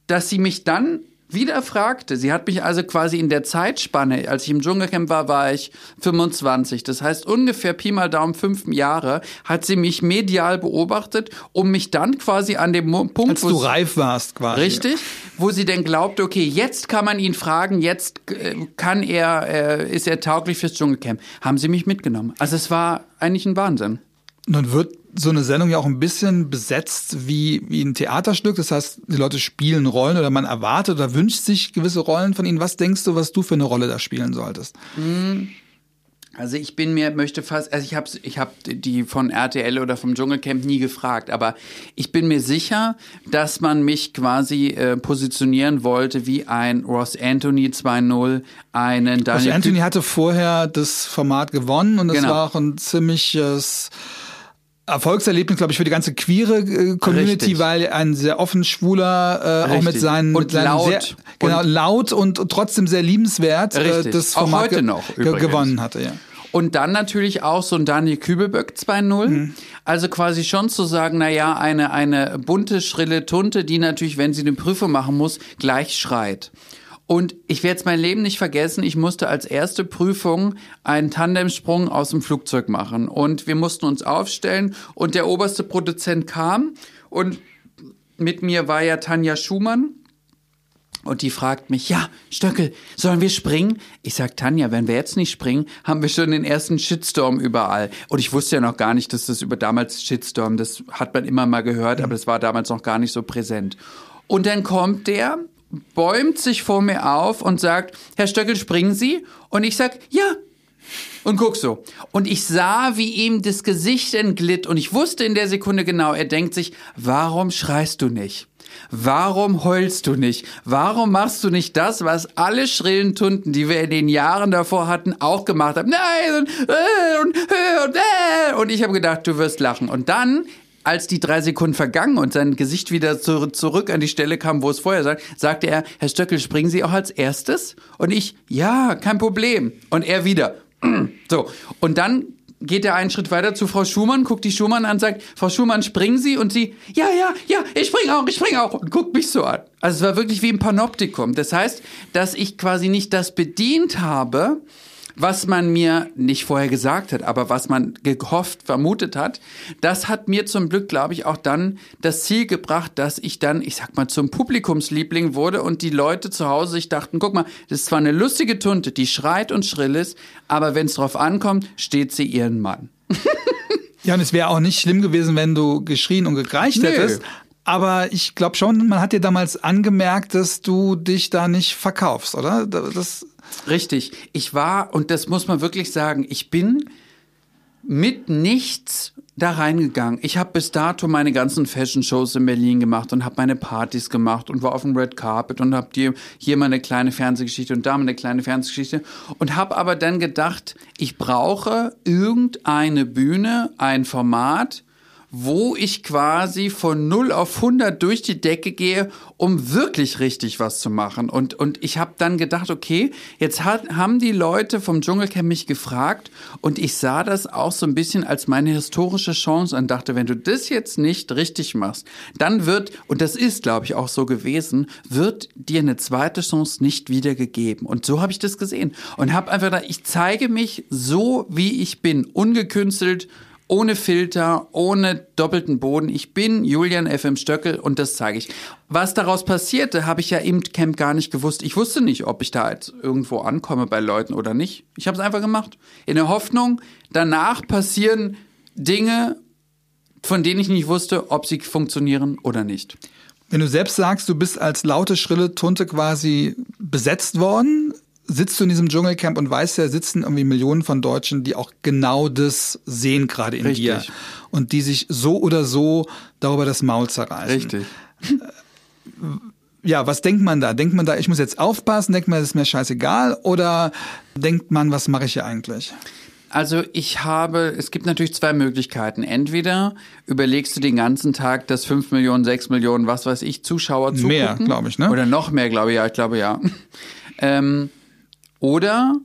dass sie mich dann wieder fragte. Sie hat mich also quasi in der Zeitspanne, als ich im Dschungelcamp war, war ich 25. Das heißt ungefähr Pi mal Daumen fünf Jahre hat sie mich medial beobachtet, um mich dann quasi an dem Punkt, als du reif warst quasi. Richtig, wo sie denn glaubte, okay, jetzt kann man ihn fragen, jetzt äh, kann er, äh, ist er tauglich fürs Dschungelcamp. Haben sie mich mitgenommen. Also es war eigentlich ein Wahnsinn. Nun wird so eine Sendung ja auch ein bisschen besetzt wie, wie ein Theaterstück. Das heißt, die Leute spielen Rollen oder man erwartet oder wünscht sich gewisse Rollen von ihnen. Was denkst du, was du für eine Rolle da spielen solltest? Hm. Also ich bin mir möchte fast also ich habe ich habe die von RTL oder vom Dschungelcamp nie gefragt, aber ich bin mir sicher, dass man mich quasi äh, positionieren wollte wie ein Ross Anthony 2.0, einen Daniel Ross Anthony hatte vorher das Format gewonnen und es genau. war auch ein ziemliches Erfolgserlebnis, glaube ich, für die ganze queere äh, Community, Richtig. weil ein sehr offen schwuler, äh, auch mit seinen, und mit seinen laut. Sehr, genau, und laut und, trotzdem sehr liebenswert äh, das Format auch heute noch gewonnen hatte. Ja. Und dann natürlich auch so ein Daniel Kübelböck 2.0. Mhm. Also quasi schon zu sagen, na ja, eine, eine bunte, schrille Tunte, die natürlich, wenn sie eine Prüfung machen muss, gleich schreit. Und ich werde es mein Leben nicht vergessen, ich musste als erste Prüfung einen Tandemsprung aus dem Flugzeug machen. Und wir mussten uns aufstellen und der oberste Produzent kam und mit mir war ja Tanja Schumann. Und die fragt mich, ja, Stöckel, sollen wir springen? Ich sag, Tanja, wenn wir jetzt nicht springen, haben wir schon den ersten Shitstorm überall. Und ich wusste ja noch gar nicht, dass das über damals Shitstorm, das hat man immer mal gehört, aber das war damals noch gar nicht so präsent. Und dann kommt der bäumt sich vor mir auf und sagt, Herr Stöckel, springen Sie? Und ich sag, ja. Und guck so. Und ich sah, wie ihm das Gesicht entglitt und ich wusste in der Sekunde genau, er denkt sich, warum schreist du nicht? Warum heulst du nicht? Warum machst du nicht das, was alle schrillen Tunden, die wir in den Jahren davor hatten, auch gemacht haben? Nein, und, äh, und, äh, und, äh. und ich habe gedacht, du wirst lachen. Und dann als die drei Sekunden vergangen und sein Gesicht wieder zu, zurück an die Stelle kam, wo es vorher sagt, sagte er, Herr Stöckel, springen Sie auch als erstes? Und ich, ja, kein Problem. Und er wieder. so. Und dann geht er einen Schritt weiter zu Frau Schumann, guckt die Schumann an, sagt, Frau Schumann, springen Sie? Und sie, ja, ja, ja, ich springe auch, ich springe auch. Und guckt mich so an. Also es war wirklich wie im Panoptikum. Das heißt, dass ich quasi nicht das bedient habe, was man mir nicht vorher gesagt hat, aber was man gehofft, vermutet hat, das hat mir zum Glück, glaube ich, auch dann das Ziel gebracht, dass ich dann, ich sag mal, zum Publikumsliebling wurde und die Leute zu Hause sich dachten, guck mal, das ist zwar eine lustige Tunte, die schreit und schrill ist, aber wenn es drauf ankommt, steht sie ihren Mann. ja, und es wäre auch nicht schlimm gewesen, wenn du geschrien und gekreicht Nö. hättest. Aber ich glaube schon, man hat dir damals angemerkt, dass du dich da nicht verkaufst, oder? Das Richtig. Ich war, und das muss man wirklich sagen, ich bin mit nichts da reingegangen. Ich habe bis dato meine ganzen Fashion-Shows in Berlin gemacht und habe meine Partys gemacht und war auf dem Red Carpet und habe hier, hier mal eine kleine Fernsehgeschichte und da mal eine kleine Fernsehgeschichte und habe aber dann gedacht, ich brauche irgendeine Bühne, ein Format, wo ich quasi von 0 auf 100 durch die Decke gehe, um wirklich richtig was zu machen. Und, und ich habe dann gedacht, okay, jetzt hat, haben die Leute vom Dschungelcamp mich gefragt und ich sah das auch so ein bisschen als meine historische Chance und dachte, wenn du das jetzt nicht richtig machst, dann wird, und das ist, glaube ich, auch so gewesen, wird dir eine zweite Chance nicht wieder gegeben. Und so habe ich das gesehen und habe einfach gedacht, ich zeige mich so, wie ich bin, ungekünstelt, ohne Filter, ohne doppelten Boden. Ich bin Julian FM Stöckel und das zeige ich. Was daraus passierte, habe ich ja im Camp gar nicht gewusst. Ich wusste nicht, ob ich da jetzt irgendwo ankomme bei Leuten oder nicht. Ich habe es einfach gemacht. In der Hoffnung, danach passieren Dinge, von denen ich nicht wusste, ob sie funktionieren oder nicht. Wenn du selbst sagst, du bist als laute, schrille Tunte quasi besetzt worden, sitzt du in diesem Dschungelcamp und weißt ja, sitzen irgendwie Millionen von Deutschen, die auch genau das sehen gerade in Richtig. dir und die sich so oder so darüber das Maul zerreißen. Richtig. Ja, was denkt man da? Denkt man da, ich muss jetzt aufpassen? Denkt man, das ist mir scheißegal? Oder denkt man, was mache ich hier eigentlich? Also ich habe, es gibt natürlich zwei Möglichkeiten. Entweder überlegst du den ganzen Tag, dass fünf Millionen, sechs Millionen, was weiß ich, Zuschauer zugucken. Mehr, glaube ich, ne? Oder noch mehr, glaube ich, ja, ich glaube ja. Ähm, oder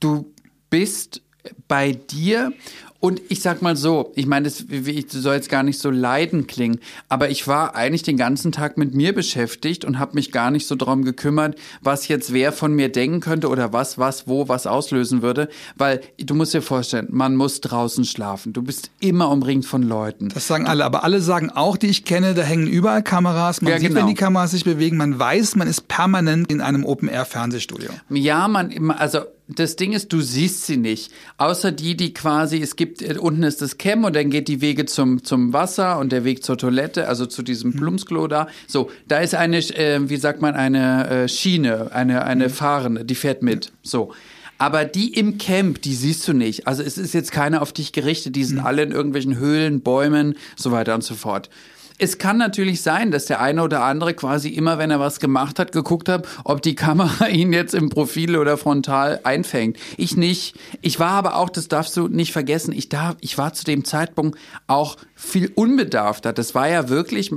du bist bei dir Und ich sag mal so, ich meine, das soll jetzt gar nicht so leiden klingen, aber ich war eigentlich den ganzen Tag mit mir beschäftigt und habe mich gar nicht so darum gekümmert, was jetzt wer von mir denken könnte oder was, was, wo, was auslösen würde. Weil du musst dir vorstellen, man muss draußen schlafen. Du bist immer umringt von Leuten. Das sagen alle, aber alle sagen auch, die ich kenne, da hängen überall Kameras. Man ja, sieht, genau. wenn die Kameras sich bewegen, man weiß, man ist permanent in einem Open-Air-Fernsehstudio. Ja, man, also das Ding ist, du siehst sie nicht. Außer die, die quasi, es gibt, äh, unten ist das Cam und dann geht die Wege zum, zum Wasser und der Weg zur Toilette, also zu diesem mhm. Plumpsklo da. So, da ist eine, äh, wie sagt man, eine äh, Schiene, eine, eine mhm. Fahrende, die fährt mit. So. Aber die im Camp, die siehst du nicht. Also es ist jetzt keiner auf dich gerichtet, die sind mhm. alle in irgendwelchen Höhlen, Bäumen, so weiter und so fort. Es kann natürlich sein, dass der eine oder andere quasi immer, wenn er was gemacht hat, geguckt hat, ob die Kamera ihn jetzt im Profil oder frontal einfängt. Ich nicht. Ich war aber auch, das darfst du nicht vergessen, ich darf, ich war zu dem Zeitpunkt auch viel unbedarfter. Das war ja wirklich,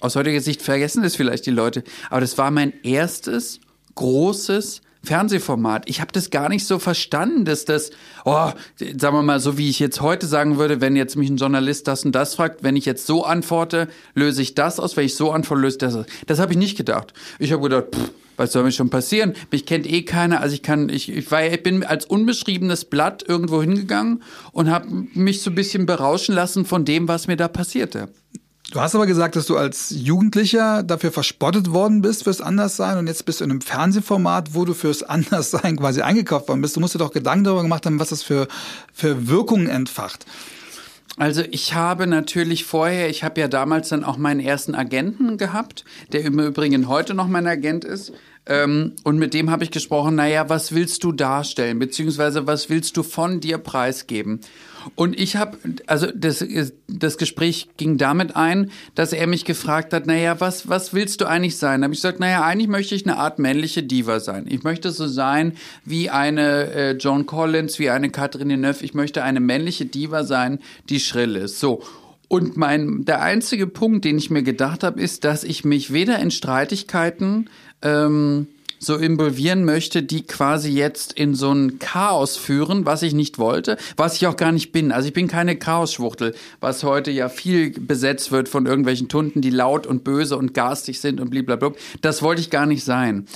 aus heutiger Sicht vergessen das vielleicht die Leute, aber das war mein erstes großes Fernsehformat. Ich habe das gar nicht so verstanden, dass das, oh, sagen wir mal, so wie ich jetzt heute sagen würde, wenn jetzt mich ein Journalist das und das fragt, wenn ich jetzt so antworte, löse ich das aus, wenn ich so antworte, löse das aus. Das habe ich nicht gedacht. Ich habe gedacht, pff, was soll mir schon passieren? Mich kennt eh keiner, also ich kann, ich, ich, war, ich bin als unbeschriebenes Blatt irgendwo hingegangen und habe mich so ein bisschen berauschen lassen von dem, was mir da passierte. Du hast aber gesagt, dass du als Jugendlicher dafür verspottet worden bist fürs Anderssein und jetzt bist du in einem Fernsehformat, wo du fürs Anderssein quasi eingekauft worden bist. Du musst dir doch Gedanken darüber gemacht haben, was das für, für Wirkungen entfacht. Also ich habe natürlich vorher, ich habe ja damals dann auch meinen ersten Agenten gehabt, der im Übrigen heute noch mein Agent ist. Ähm, und mit dem habe ich gesprochen, naja, was willst du darstellen, beziehungsweise was willst du von dir preisgeben? Und ich habe, also das, das Gespräch ging damit ein, dass er mich gefragt hat, naja, was, was willst du eigentlich sein? Da habe ich gesagt, naja, eigentlich möchte ich eine Art männliche Diva sein. Ich möchte so sein wie eine äh, John Collins, wie eine Catherine Deneuve. Ich möchte eine männliche Diva sein, die schrill ist. So. Und mein, der einzige Punkt, den ich mir gedacht habe, ist, dass ich mich weder in Streitigkeiten ähm, so involvieren möchte, die quasi jetzt in so ein Chaos führen, was ich nicht wollte, was ich auch gar nicht bin. Also ich bin keine Chaosschwuchtel, was heute ja viel besetzt wird von irgendwelchen Tunden, die laut und böse und garstig sind und blablabla. Das wollte ich gar nicht sein.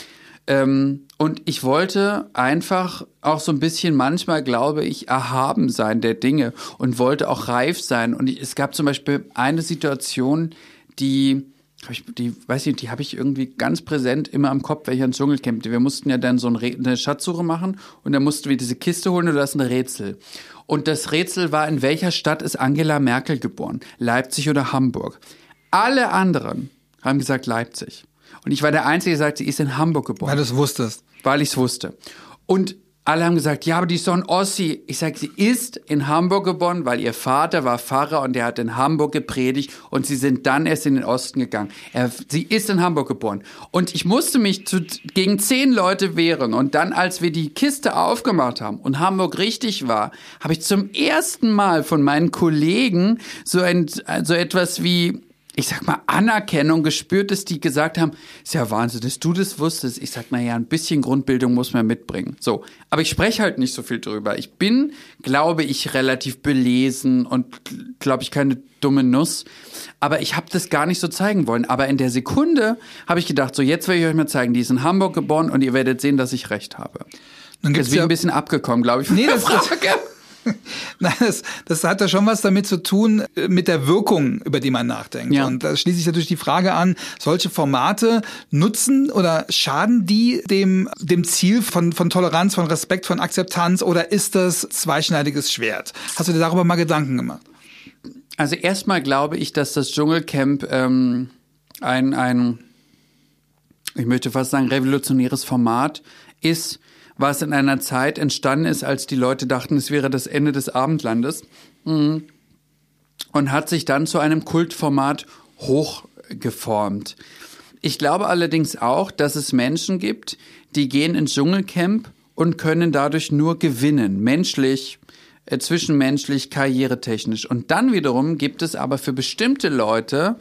Ähm, und ich wollte einfach auch so ein bisschen manchmal, glaube ich, erhaben sein der Dinge und wollte auch reif sein. Und es gab zum Beispiel eine Situation, die ich, die, weiß ich, die habe ich irgendwie ganz präsent immer am Kopf, wenn ich ans Dschungelcamp. Wir mussten ja dann so eine Schatzsuche machen und dann mussten wir diese Kiste holen und das ist ein Rätsel. Und das Rätsel war, in welcher Stadt ist Angela Merkel geboren? Leipzig oder Hamburg? Alle anderen haben gesagt Leipzig. Und ich war der Einzige, der sagt, sie ist in Hamburg geboren. Weil du es wusstest. Weil ich es wusste. Und alle haben gesagt, ja, aber die ist doch ein Ossi. Ich sage, sie ist in Hamburg geboren, weil ihr Vater war Pfarrer und der hat in Hamburg gepredigt und sie sind dann erst in den Osten gegangen. Er, sie ist in Hamburg geboren. Und ich musste mich zu, gegen zehn Leute wehren. Und dann, als wir die Kiste aufgemacht haben und Hamburg richtig war, habe ich zum ersten Mal von meinen Kollegen so, ein, so etwas wie, ich sag mal, Anerkennung gespürt, dass die gesagt haben, ist ja Wahnsinn, dass du das wusstest. Ich sag, na ja, ein bisschen Grundbildung muss man mitbringen. So. Aber ich spreche halt nicht so viel drüber. Ich bin, glaube ich, relativ belesen und glaube ich keine dumme Nuss. Aber ich habe das gar nicht so zeigen wollen. Aber in der Sekunde habe ich gedacht, so jetzt werde ich euch mal zeigen, die ist in Hamburg geboren und ihr werdet sehen, dass ich recht habe. Dann gibt's Deswegen ja ein bisschen abgekommen, glaube ich. Nee, das, Frage. Nein, das, das hat ja schon was damit zu tun, äh, mit der Wirkung, über die man nachdenkt. Ja. Und da schließt sich natürlich die Frage an, solche Formate nutzen oder schaden die dem, dem Ziel von, von Toleranz, von Respekt, von Akzeptanz oder ist das zweischneidiges Schwert? Hast du dir darüber mal Gedanken gemacht? Also erstmal glaube ich, dass das Dschungelcamp ähm, ein, ein, ich möchte fast sagen, revolutionäres Format ist, was in einer Zeit entstanden ist, als die Leute dachten, es wäre das Ende des Abendlandes. Mhm. Und hat sich dann zu einem Kultformat hochgeformt. Ich glaube allerdings auch, dass es Menschen gibt, die gehen ins Dschungelcamp und können dadurch nur gewinnen, menschlich, zwischenmenschlich, karrieretechnisch. Und dann wiederum gibt es aber für bestimmte Leute,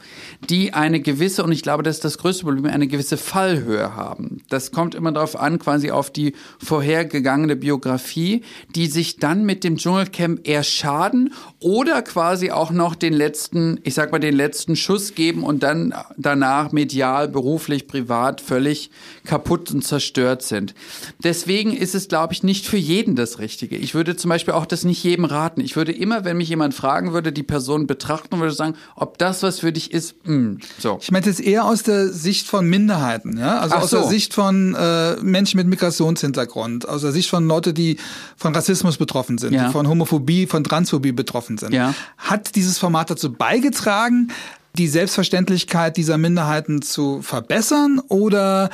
die eine gewisse, und ich glaube, das ist das größte Problem, eine gewisse Fallhöhe haben. Das kommt immer darauf an, quasi auf die vorhergegangene Biografie, die sich dann mit dem Dschungelcamp eher schaden oder quasi auch noch den letzten, ich sag mal, den letzten Schuss geben und dann danach medial, beruflich, privat völlig kaputt und zerstört sind. Deswegen ist es, glaube ich, nicht für jeden das Richtige. Ich würde zum Beispiel auch das nicht jedem raten. Ich würde immer, wenn mich jemand fragen würde, die Person betrachten und würde sagen, ob das was für dich ist. Mh, hm, so. Ich meine jetzt eher aus der Sicht von Minderheiten, ja, also Ach aus so. der Sicht von äh, Menschen mit Migrationshintergrund, aus der Sicht von Leute, die von Rassismus betroffen sind, ja. die von Homophobie, von Transphobie betroffen sind. Ja. Hat dieses Format dazu beigetragen, die Selbstverständlichkeit dieser Minderheiten zu verbessern oder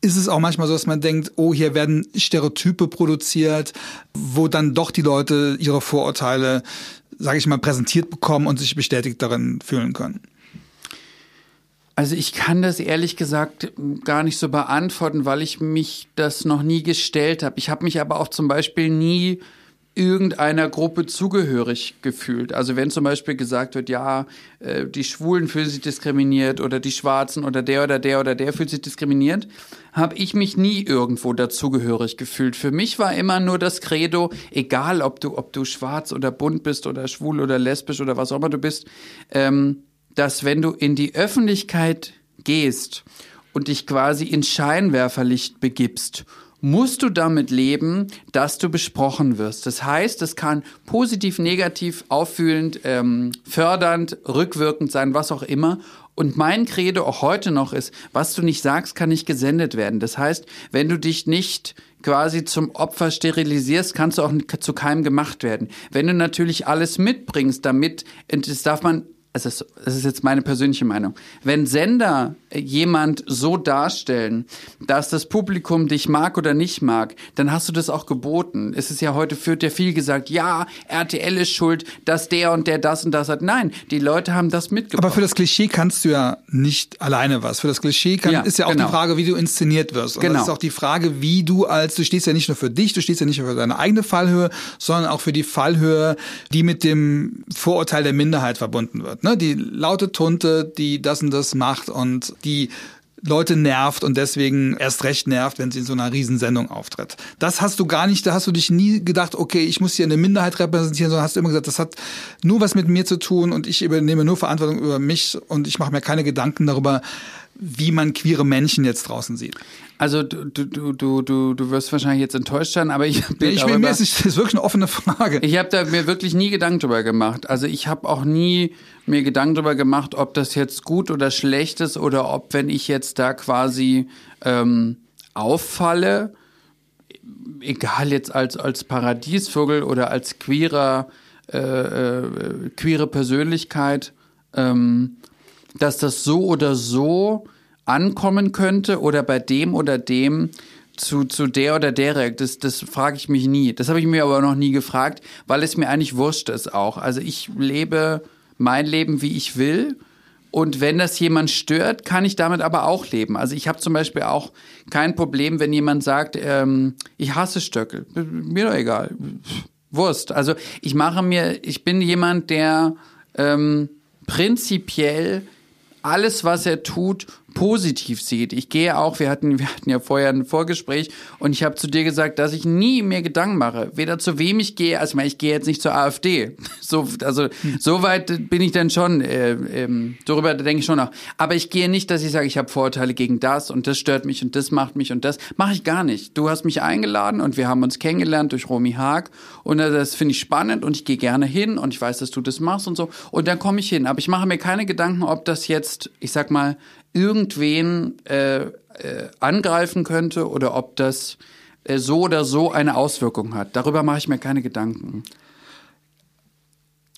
ist es auch manchmal so, dass man denkt, oh, hier werden Stereotype produziert, wo dann doch die Leute ihre Vorurteile, sage ich mal, präsentiert bekommen und sich bestätigt darin fühlen können? Also ich kann das ehrlich gesagt gar nicht so beantworten, weil ich mich das noch nie gestellt habe. Ich habe mich aber auch zum Beispiel nie irgendeiner Gruppe zugehörig gefühlt. Also wenn zum Beispiel gesagt wird, ja, äh, die Schwulen fühlen sich diskriminiert oder die Schwarzen oder der oder der oder der fühlt sich diskriminiert, habe ich mich nie irgendwo dazugehörig gefühlt. Für mich war immer nur das Credo, egal ob du, ob du schwarz oder bunt bist oder schwul oder lesbisch oder was auch immer du bist, ähm, dass wenn du in die Öffentlichkeit gehst und dich quasi ins Scheinwerferlicht begibst musst du damit leben, dass du besprochen wirst. Das heißt, es kann positiv, negativ, auffühlend, ähm, fördernd, rückwirkend sein, was auch immer. Und mein Credo auch heute noch ist, was du nicht sagst, kann nicht gesendet werden. Das heißt, wenn du dich nicht quasi zum Opfer sterilisierst, kannst du auch zu keinem gemacht werden. Wenn du natürlich alles mitbringst, damit, das darf man es ist, es ist jetzt meine persönliche Meinung, wenn Sender jemand so darstellen, dass das Publikum dich mag oder nicht mag, dann hast du das auch geboten. Es ist ja heute, führt ja viel gesagt, ja, RTL ist schuld, dass der und der das und das hat. Nein, die Leute haben das mitgebracht. Aber für das Klischee kannst du ja nicht alleine was. Für das Klischee kann, ja, ist ja auch genau. die Frage, wie du inszeniert wirst. Und genau. das ist auch die Frage, wie du als, du stehst ja nicht nur für dich, du stehst ja nicht nur für deine eigene Fallhöhe, sondern auch für die Fallhöhe, die mit dem Vorurteil der Minderheit verbunden wird ne? Die laute Tunte, die das und das macht und die Leute nervt und deswegen erst recht nervt, wenn sie in so einer Riesensendung auftritt. Das hast du gar nicht, da hast du dich nie gedacht, okay, ich muss hier eine Minderheit repräsentieren, sondern hast du immer gesagt, das hat nur was mit mir zu tun und ich übernehme nur Verantwortung über mich und ich mache mir keine Gedanken darüber, wie man queere Menschen jetzt draußen sieht. Also du, du, du, du, du wirst wahrscheinlich jetzt enttäuscht sein, aber ich bin ich bin, mir ist, das ist wirklich eine offene Frage. Ich habe da mir wirklich nie Gedanken drüber gemacht. Also ich habe auch nie mir Gedanken drüber gemacht, ob das jetzt gut oder schlecht ist oder ob, wenn ich jetzt da quasi ähm, auffalle, egal jetzt als als Paradiesvogel oder als queerer äh, äh, queere Persönlichkeit, ähm, dass das so oder so ankommen könnte oder bei dem oder dem zu, zu der oder der, das, das frage ich mich nie. Das habe ich mir aber noch nie gefragt, weil es mir eigentlich wurscht ist auch. Also ich lebe mein Leben, wie ich will. Und wenn das jemand stört, kann ich damit aber auch leben. Also ich habe zum Beispiel auch kein Problem, wenn jemand sagt, ähm, ich hasse Stöckel. Mir doch egal. Wurst. Also ich mache mir, ich bin jemand, der ähm, prinzipiell alles, was er tut, positiv sieht. Ich gehe auch, wir hatten, wir hatten ja vorher ein Vorgespräch und ich habe zu dir gesagt, dass ich nie mehr Gedanken mache, weder zu wem ich gehe, also ich meine, ich gehe jetzt nicht zur AfD. So, also so weit bin ich dann schon, äh, ähm, darüber denke ich schon nach. Aber ich gehe nicht, dass ich sage, ich habe Vorurteile gegen das und das stört mich und das macht mich und das mache ich gar nicht. Du hast mich eingeladen und wir haben uns kennengelernt durch Romy Haag und das finde ich spannend und ich gehe gerne hin und ich weiß, dass du das machst und so und dann komme ich hin. Aber ich mache mir keine Gedanken, ob das jetzt, ich sag mal, irgendwen äh, äh, angreifen könnte oder ob das äh, so oder so eine Auswirkung hat. Darüber mache ich mir keine Gedanken.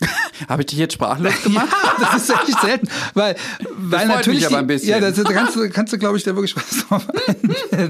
Habe ich dich jetzt sprachlos gemacht? Ja, das ist echt selten, weil, weil das natürlich. Mich aber ein bisschen. Ja, das, da kannst du, kannst du, glaube ich, da wirklich Spaß drauf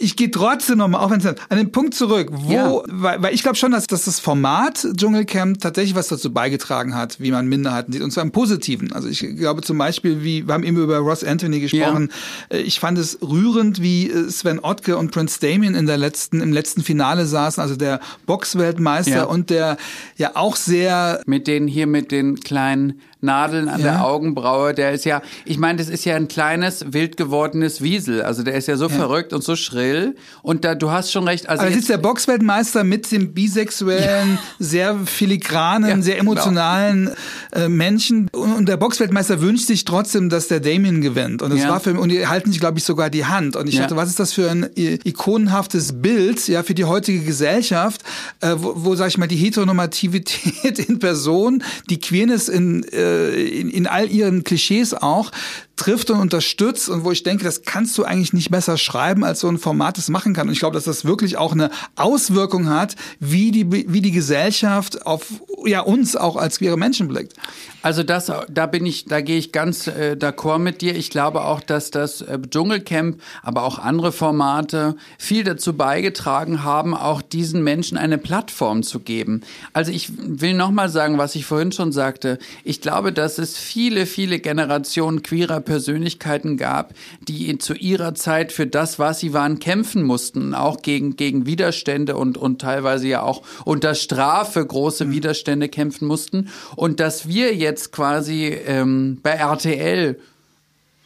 ich gehe trotzdem nochmal, auch wenn es an den Punkt zurück, wo, ja. weil, weil ich glaube schon, dass, dass das Format Dschungelcamp tatsächlich was dazu beigetragen hat, wie man Minderheiten sieht, und zwar im Positiven. Also ich glaube zum Beispiel, wie, wir haben eben über Ross Anthony gesprochen, ja. Äh, ich fand es rührend, wie äh, Sven Ottke und Prince Damien in der letzten, im letzten Finale saßen, also der Boxweltmeister ja. und der ja auch sehr... Mit den hier, mit den kleinen Nadeln an ja. der Augenbraue. Der ist ja, ich meine, das ist ja ein kleines, wild gewordenes Wiesel. Also der ist ja so ja. verrückt und so schrill. Und da, du hast schon recht. Also Aber sitzt der Boxweltmeister mit dem bisexuellen, ja. sehr filigranen, sehr genau. emotionalen genau. äh, Menschen. Und, der Boxweltmeister wünscht sich trotzdem, dass der Damien gewinnt. Und das war für und die halten sich, glaube ich, sogar die Hand. Und ich dachte, was ist das für ein ikonenhaftes Bild, ja, für die heutige Gesellschaft, äh, wo, wo sag ich mal, die Heteronormativität in Person, die Queerness in äh, in, in all ihren Klischees auch trifft und unterstützt und wo ich denke, das kannst du eigentlich nicht besser schreiben, als so ein Format es machen kann. Und ich glaube, dass das wirklich auch eine Auswirkung hat, wie die, wie die Gesellschaft auf ja, uns auch als queere Menschen blickt. Also das, da bin ich, da gehe ich ganz äh, d'accord mit dir. Ich glaube auch, dass das äh, Dschungelcamp, aber auch andere Formate viel dazu beigetragen haben, auch diesen Menschen eine Plattform zu geben. Also ich will nochmal sagen, was ich vorhin schon sagte. Ich glaube, dass es viele, viele Generationen queerer Persönlichkeiten gab, die zu ihrer Zeit für das, was sie waren, kämpfen mussten, auch gegen, gegen Widerstände und, und teilweise ja auch unter Strafe große mhm. Widerstände kämpfen mussten. Und dass wir jetzt quasi ähm, bei RTL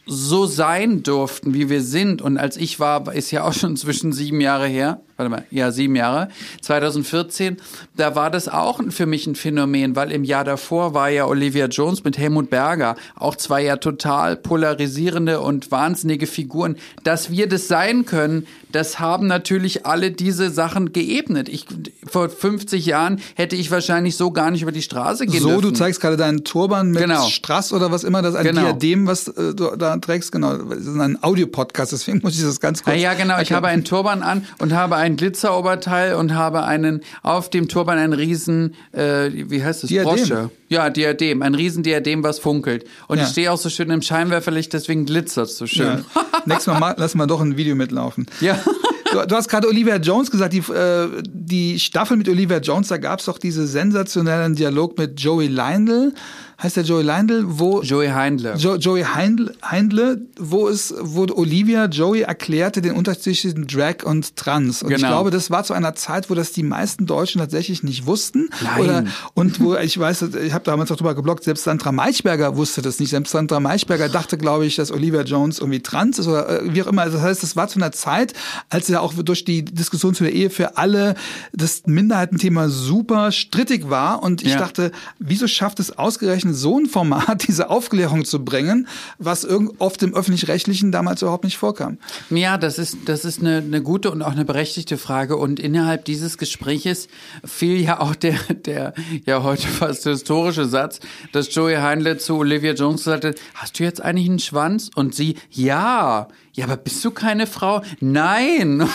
so sein durften, wie wir sind. Und als ich war, ist ja auch schon zwischen sieben Jahre her, warte mal, ja, sieben Jahre, 2014, da war das auch für mich ein Phänomen, weil im Jahr davor war ja Olivia Jones mit Helmut Berger, auch zwei ja total polarisierende und wahnsinnige Figuren. Dass wir das sein können, das haben natürlich alle diese Sachen geebnet. Ich, vor 50 Jahren hätte ich wahrscheinlich so gar nicht über die Straße gehen So, dürfen. du zeigst gerade deinen Turban mit genau. Strass oder was immer, das ein genau. Diadem, was äh, du da trägst, genau. Das ist ein Audiopodcast, deswegen muss ich das ganz kurz. Ja, ja genau. Ich habe einen Turban an und habe ein Glitzeroberteil und habe einen auf dem Turban einen riesen, äh, wie heißt das? Diadem. Brosche. Ja, Diadem, ein riesen Diadem, was funkelt. Und ja. ich stehe auch so schön im Scheinwerferlicht, deswegen glitzert es so schön. Ja. Nächstes Mal lassen wir doch ein Video mitlaufen. Ja. Du, du, hast gerade Olivia Jones gesagt, die, äh, die Staffel mit Olivia Jones, da gab es doch diese sensationellen Dialog mit Joey Lionel heißt der Joey Heindl, wo Joey Heindle. Jo, Joey Heindle, Heindle, wo es, wo Olivia Joey erklärte den Unterschied zwischen Drag und Trans. Und genau. ich glaube, das war zu einer Zeit, wo das die meisten Deutschen tatsächlich nicht wussten. Nein. Oder, und wo ich weiß, ich habe damals auch drüber geblockt, selbst Sandra Maichberger wusste das nicht. Selbst Sandra Maichberger dachte, glaube ich, dass Olivia Jones irgendwie trans ist oder äh, wie auch immer. Also das heißt, das war zu einer Zeit, als ja auch durch die Diskussion zu der Ehe für alle das Minderheitenthema super strittig war. Und ich ja. dachte, wieso schafft es ausgerechnet ausgerechnet so ein Format diese Aufklärung zu bringen, was oft im öffentlich-rechtlichen damals überhaupt nicht vorkam? Ja, das ist, das ist eine, eine gute und auch eine berechtigte Frage. Und innerhalb dieses Gespräches fiel ja auch der, der ja heute fast historische Satz, dass Joey Heinle zu Olivia Jones sagte, hast du jetzt eigentlich einen Schwanz? Und sie, ja ja, aber bist du keine Frau? Nein.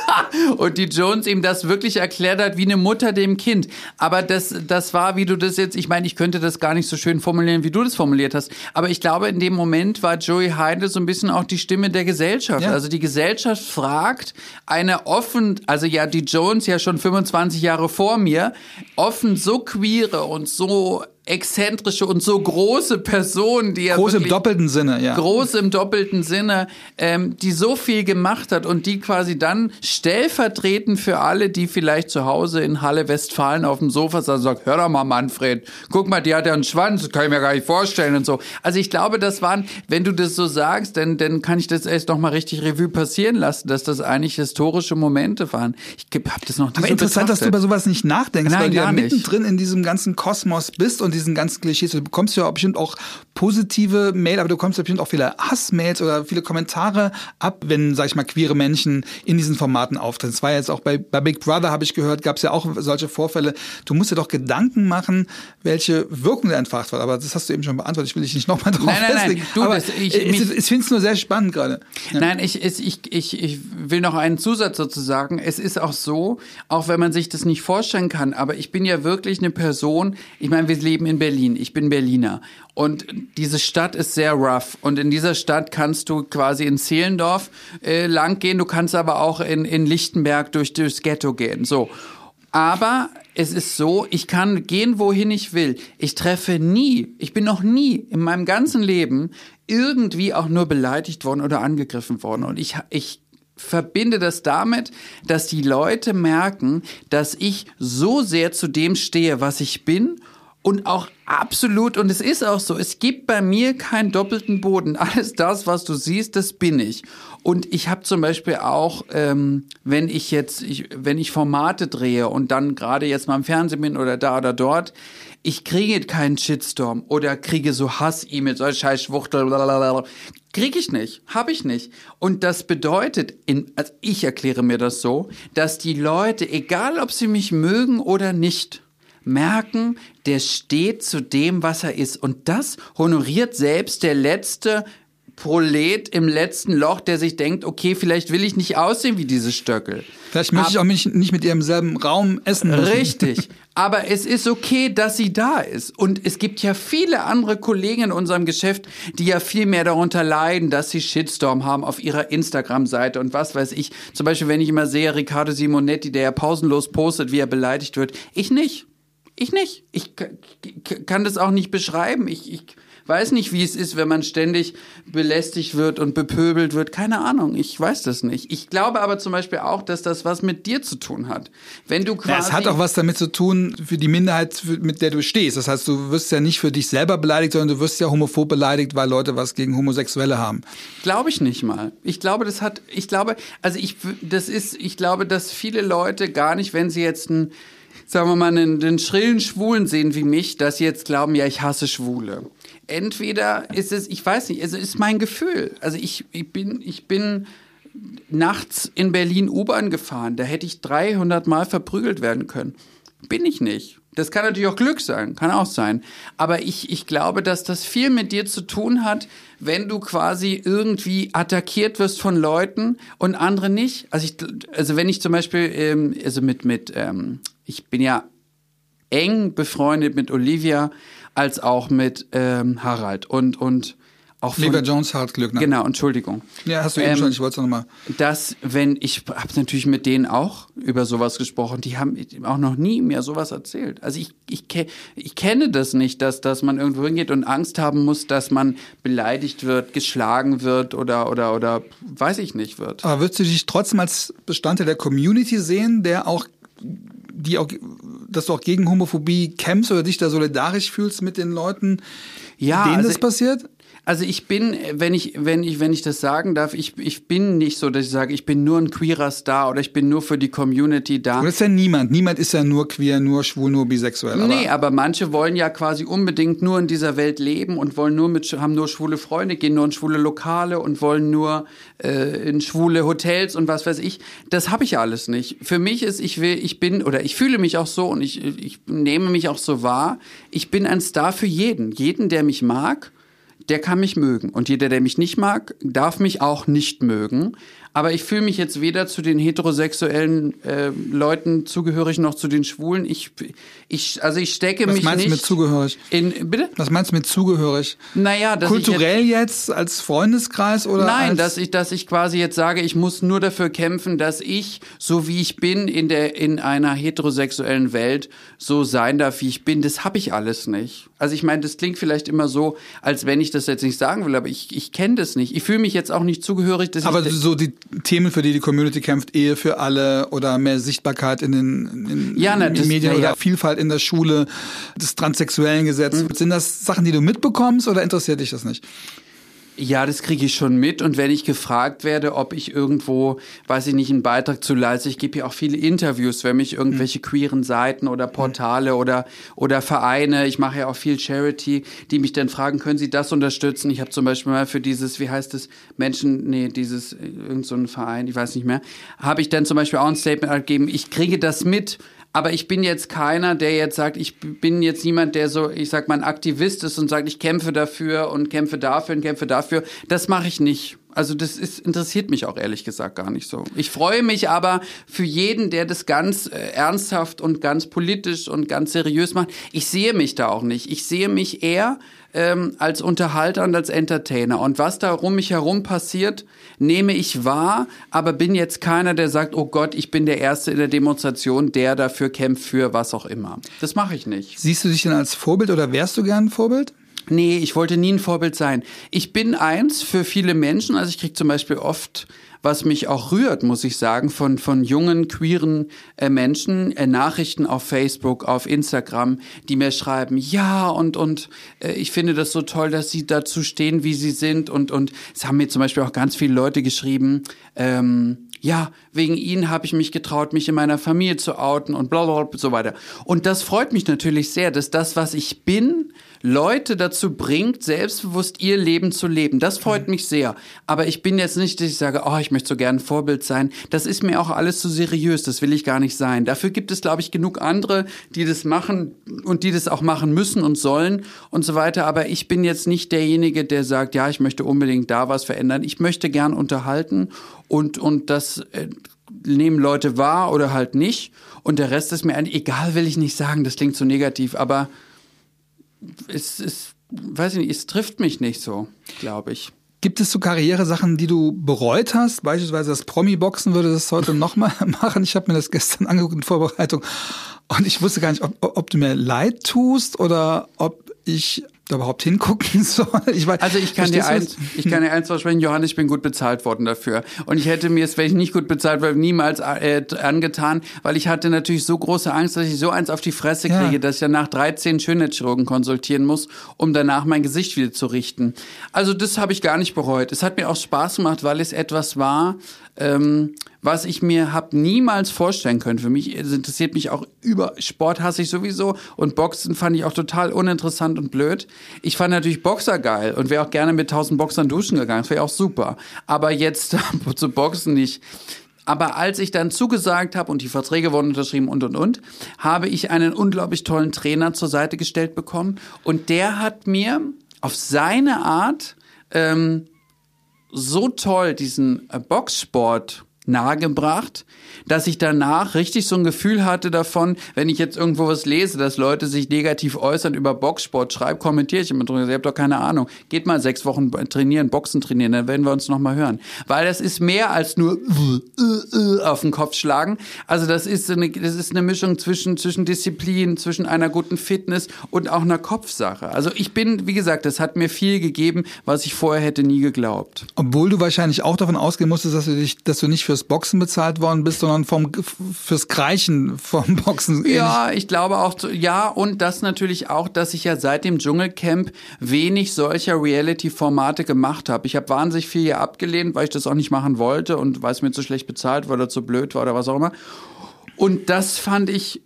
und die Jones ihm das wirklich erklärt hat wie eine Mutter dem Kind. Aber das, das war, wie du das jetzt, ich meine, ich könnte das gar nicht so schön formulieren, wie du das formuliert hast. Aber ich glaube, in dem Moment war Joey Heidel so ein bisschen auch die Stimme der Gesellschaft. Ja. Also die Gesellschaft fragt eine offen, also ja, die Jones ja schon 25 Jahre vor mir, offen so queere und so exzentrische und so große Person, die ja groß im doppelten Sinne, ja groß im doppelten Sinne, ähm, die so viel gemacht hat und die quasi dann stellvertretend für alle, die vielleicht zu Hause in Halle Westfalen auf dem Sofa saßen, sagt, hör doch mal Manfred, guck mal, die hat ja einen Schwanz, das kann ich mir gar nicht vorstellen und so. Also ich glaube, das waren, wenn du das so sagst, dann dann kann ich das erst noch mal richtig Revue passieren lassen, dass das eigentlich historische Momente waren. Ich hab das noch nicht Aber so interessant, betrachtet. dass du über sowas nicht nachdenkst, Nein, weil du ja mittendrin in diesem ganzen Kosmos bist und diesen ganzen Klischees. Du bekommst ja bestimmt auch positive Mail, aber du bekommst ja bestimmt auch viele Hassmails oder viele Kommentare ab, wenn, sag ich mal, queere Menschen in diesen Formaten auftreten. Das war jetzt auch bei, bei Big Brother, habe ich gehört, gab es ja auch solche Vorfälle. Du musst dir doch Gedanken machen, welche Wirkung da entfacht wird. Aber das hast du eben schon beantwortet. Ich will dich nicht nochmal drauf nein, nein, festlegen. Nein, du, aber das, ich, ich, ich, ich finde es nur sehr spannend gerade. Ja. Nein, ich, ich, ich, ich will noch einen Zusatz sozusagen. Es ist auch so, auch wenn man sich das nicht vorstellen kann, aber ich bin ja wirklich eine Person, ich meine, wir leben leben in Berlin. Ich bin Berliner. Und diese Stadt ist sehr rough. Und in dieser Stadt kannst du quasi in Zehlendorf äh, lang gehen. Du kannst aber auch in, in Lichtenberg durch, durchs Ghetto gehen. So. Aber es ist so, ich kann gehen, wohin ich will. Ich treffe nie, ich bin noch nie in meinem ganzen Leben irgendwie auch nur beleidigt worden oder angegriffen worden. Und ich, ich verbinde das damit, dass die Leute merken, dass ich so sehr zu dem stehe, was ich bin und auch absolut, und es ist auch so, es gibt bei mir keinen doppelten Boden. Alles das, was du siehst, das bin ich. Und ich habe zum Beispiel auch, ähm, wenn ich jetzt, ich, wenn ich Formate drehe und dann gerade jetzt mal im Fernsehen bin oder da oder dort, ich kriege keinen Shitstorm oder kriege so Hass-E-Mails, so Scheißschwuchtel, kriege ich nicht, habe ich nicht. Und das bedeutet, in, also ich erkläre mir das so, dass die Leute, egal ob sie mich mögen oder nicht, merken, der steht zu dem, was er ist. Und das honoriert selbst der letzte Prolet im letzten Loch, der sich denkt, okay, vielleicht will ich nicht aussehen wie diese Stöckel. Vielleicht möchte ich auch nicht, nicht mit ihr im selben Raum essen müssen. Richtig. Aber es ist okay, dass sie da ist. Und es gibt ja viele andere Kollegen in unserem Geschäft, die ja viel mehr darunter leiden, dass sie Shitstorm haben auf ihrer Instagram-Seite und was weiß ich. Zum Beispiel, wenn ich immer sehe, Riccardo Simonetti, der ja pausenlos postet, wie er beleidigt wird. Ich nicht. Ich nicht. Ich kann das auch nicht beschreiben. Ich, ich weiß nicht, wie es ist, wenn man ständig belästigt wird und bepöbelt wird. Keine Ahnung. Ich weiß das nicht. Ich glaube aber zum Beispiel auch, dass das was mit dir zu tun hat. Wenn du quasi. Ja, es hat auch was damit zu tun für die Minderheit, mit der du stehst. Das heißt, du wirst ja nicht für dich selber beleidigt, sondern du wirst ja homophob beleidigt, weil Leute was gegen Homosexuelle haben. Glaube ich nicht mal. Ich glaube, das hat, ich glaube, also ich, das ist, ich glaube, dass viele Leute gar nicht, wenn sie jetzt ein sagen wir mal, einen, einen schrillen Schwulen sehen wie mich, dass sie jetzt glauben, ja, ich hasse Schwule. Entweder ist es, ich weiß nicht, also ist mein Gefühl. Also ich, ich bin, ich bin nachts in Berlin U-Bahn gefahren, da hätte ich 300 Mal verprügelt werden können. Bin ich nicht. Das kann natürlich auch Glück sein, kann auch sein. Aber ich, ich glaube, dass das viel mit dir zu tun hat, wenn du quasi irgendwie attackiert wirst von Leuten und andere nicht. Also ich, also wenn ich zum Beispiel, ähm, also mit, mit, ähm, ich bin ja eng befreundet mit Olivia als auch mit ähm, Harald und, und auch von, Lieber Jones hat Glück, ne? Genau, Entschuldigung. Ja, hast du eben ähm, schon, ich wollte es nochmal. Dass, wenn, ich habe natürlich mit denen auch über sowas gesprochen, die haben auch noch nie mir sowas erzählt. Also ich, ich, ich kenne das nicht, dass, dass man irgendwo hingeht und Angst haben muss, dass man beleidigt wird, geschlagen wird oder, oder, oder weiß ich nicht wird. Aber würdest du dich trotzdem als Bestandteil der Community sehen, der auch die auch, dass du auch gegen Homophobie kämpfst oder dich da solidarisch fühlst mit den Leuten, ja, denen also, das passiert? Also ich bin, wenn ich, wenn ich, wenn ich das sagen darf, ich, ich bin nicht so, dass ich sage, ich bin nur ein queerer Star oder ich bin nur für die Community da. Und das ist ja niemand. Niemand ist ja nur queer, nur schwul, nur bisexuell. Aber nee, aber manche wollen ja quasi unbedingt nur in dieser Welt leben und wollen nur mit, haben nur schwule Freunde, gehen nur in schwule Lokale und wollen nur äh, in schwule Hotels und was weiß ich. Das habe ich alles nicht. Für mich ist, ich will, ich bin oder ich fühle mich auch so und ich, ich nehme mich auch so wahr. Ich bin ein Star für jeden. Jeden, der mich mag der kann mich mögen. Und jeder, der mich nicht mag, darf mich auch nicht mögen. Aber ich fühle mich jetzt weder zu den heterosexuellen äh, Leuten zugehörig noch zu den Schwulen. Ich, ich, also ich stecke Was mich nicht. Was meinst du mit zugehörig? In, bitte? Was meinst du mit zugehörig? Naja, dass kulturell ich jetzt, jetzt, als Freundeskreis oder? Nein, dass ich, dass ich quasi jetzt sage, ich muss nur dafür kämpfen, dass ich, so wie ich bin, in der in einer heterosexuellen Welt so sein darf, wie ich bin. Das habe ich alles nicht. Also ich meine, das klingt vielleicht immer so, als wenn ich das jetzt nicht sagen will, aber ich, ich kenne das nicht. Ich fühle mich jetzt auch nicht zugehörig. Dass aber so die Themen, für die die Community kämpft, Ehe für alle oder mehr Sichtbarkeit in den in, ja, in das, Medien na, oder Vielfalt in der Schule, das transsexuellen Gesetz. Mhm. Sind das Sachen, die du mitbekommst oder interessiert dich das nicht? Ja, das kriege ich schon mit. Und wenn ich gefragt werde, ob ich irgendwo, weiß ich nicht, einen Beitrag zu leiste, ich gebe ja auch viele Interviews, wenn mich irgendwelche mhm. queeren Seiten oder Portale mhm. oder, oder Vereine, ich mache ja auch viel Charity, die mich dann fragen, können Sie das unterstützen? Ich habe zum Beispiel mal für dieses, wie heißt es, Menschen, nee, dieses, irgend so ein Verein, ich weiß nicht mehr, habe ich dann zum Beispiel auch ein Statement gegeben, ich kriege das mit, aber ich bin jetzt keiner, der jetzt sagt, ich bin jetzt niemand, der so, ich sag mal, ein Aktivist ist und sagt, ich kämpfe dafür und kämpfe dafür und kämpfe dafür. Das mache ich nicht. Also das ist, interessiert mich auch ehrlich gesagt gar nicht so. Ich freue mich aber für jeden, der das ganz äh, ernsthaft und ganz politisch und ganz seriös macht. Ich sehe mich da auch nicht. Ich sehe mich eher ähm, als Unterhalter und als Entertainer. Und was da um mich herum passiert, nehme ich wahr, aber bin jetzt keiner, der sagt, oh Gott, ich bin der Erste in der Demonstration, der dafür kämpft, für was auch immer. Das mache ich nicht. Siehst du dich denn als Vorbild oder wärst du gern ein Vorbild? Nee, ich wollte nie ein Vorbild sein. Ich bin eins für viele Menschen, also ich kriege zum Beispiel oft was mich auch rührt, muss ich sagen, von, von jungen, queeren äh, Menschen, äh, Nachrichten auf Facebook, auf Instagram, die mir schreiben, ja, und, und äh, ich finde das so toll, dass sie dazu stehen, wie sie sind. Und, und es haben mir zum Beispiel auch ganz viele Leute geschrieben, ähm, ja, wegen ihnen habe ich mich getraut, mich in meiner Familie zu outen und bla bla bla so weiter. Und das freut mich natürlich sehr, dass das, was ich bin, Leute dazu bringt, selbstbewusst ihr Leben zu leben. Das freut mhm. mich sehr. Aber ich bin jetzt nicht, dass ich sage, oh, ich möchte so gern ein Vorbild sein. Das ist mir auch alles zu seriös. Das will ich gar nicht sein. Dafür gibt es, glaube ich, genug andere, die das machen und die das auch machen müssen und sollen und so weiter. Aber ich bin jetzt nicht derjenige, der sagt, ja, ich möchte unbedingt da was verändern. Ich möchte gern unterhalten und, und das äh, nehmen Leute wahr oder halt nicht. Und der Rest ist mir eigentlich, egal will ich nicht sagen, das klingt so negativ, aber es ist, weiß ich nicht, es trifft mich nicht so, glaube ich. Gibt es so Karrieresachen, die du bereut hast? Beispielsweise das Promi-Boxen würde das heute nochmal machen. Ich habe mir das gestern angeguckt in Vorbereitung und ich wusste gar nicht, ob, ob du mir leid tust oder ob ich da überhaupt hingucken soll. Ich weiß, also ich kann dir eins, ich kann dir eins versprechen, Johannes, ich bin gut bezahlt worden dafür. Und ich hätte mir es, wenn ich nicht gut bezahlt wäre, niemals äh, angetan, weil ich hatte natürlich so große Angst, dass ich so eins auf die Fresse kriege, ja. dass ich danach 13 Schönheitschirurgen konsultieren muss, um danach mein Gesicht wieder zu richten. Also das habe ich gar nicht bereut. Es hat mir auch Spaß gemacht, weil es etwas war, ähm, was ich mir hab niemals vorstellen können. Für mich es interessiert mich auch über Sport hasse ich sowieso und Boxen fand ich auch total uninteressant und blöd. Ich fand natürlich Boxer geil und wäre auch gerne mit tausend Boxern duschen gegangen. Das wäre auch super. Aber jetzt zu Boxen nicht. Aber als ich dann zugesagt habe und die Verträge wurden unterschrieben und und und, habe ich einen unglaublich tollen Trainer zur Seite gestellt bekommen und der hat mir auf seine Art ähm, so toll diesen äh, Boxsport nahegebracht, dass ich danach richtig so ein Gefühl hatte davon, wenn ich jetzt irgendwo was lese, dass Leute sich negativ äußern über Boxsport, schreibe, kommentiere ich immer drüber. Ihr habt doch keine Ahnung. Geht mal sechs Wochen trainieren, Boxen trainieren, dann werden wir uns noch mal hören. Weil das ist mehr als nur auf den Kopf schlagen. Also das ist eine, das ist eine Mischung zwischen, zwischen Disziplin, zwischen einer guten Fitness und auch einer Kopfsache. Also ich bin, wie gesagt, das hat mir viel gegeben, was ich vorher hätte nie geglaubt. Obwohl du wahrscheinlich auch davon ausgehen musstest, dass du dich, dass du nicht fürs Boxen bezahlt worden bist, sondern vom, fürs Kreichen vom Boxen. Ja, ich glaube auch, ja, und das natürlich auch, dass ich ja seit dem Dschungelcamp wenig solcher Reality-Formate gemacht habe. Ich habe wahnsinnig viel hier abgelehnt, weil ich das auch nicht machen wollte und weil es mir zu schlecht bezahlt war oder zu blöd war oder was auch immer. Und das fand ich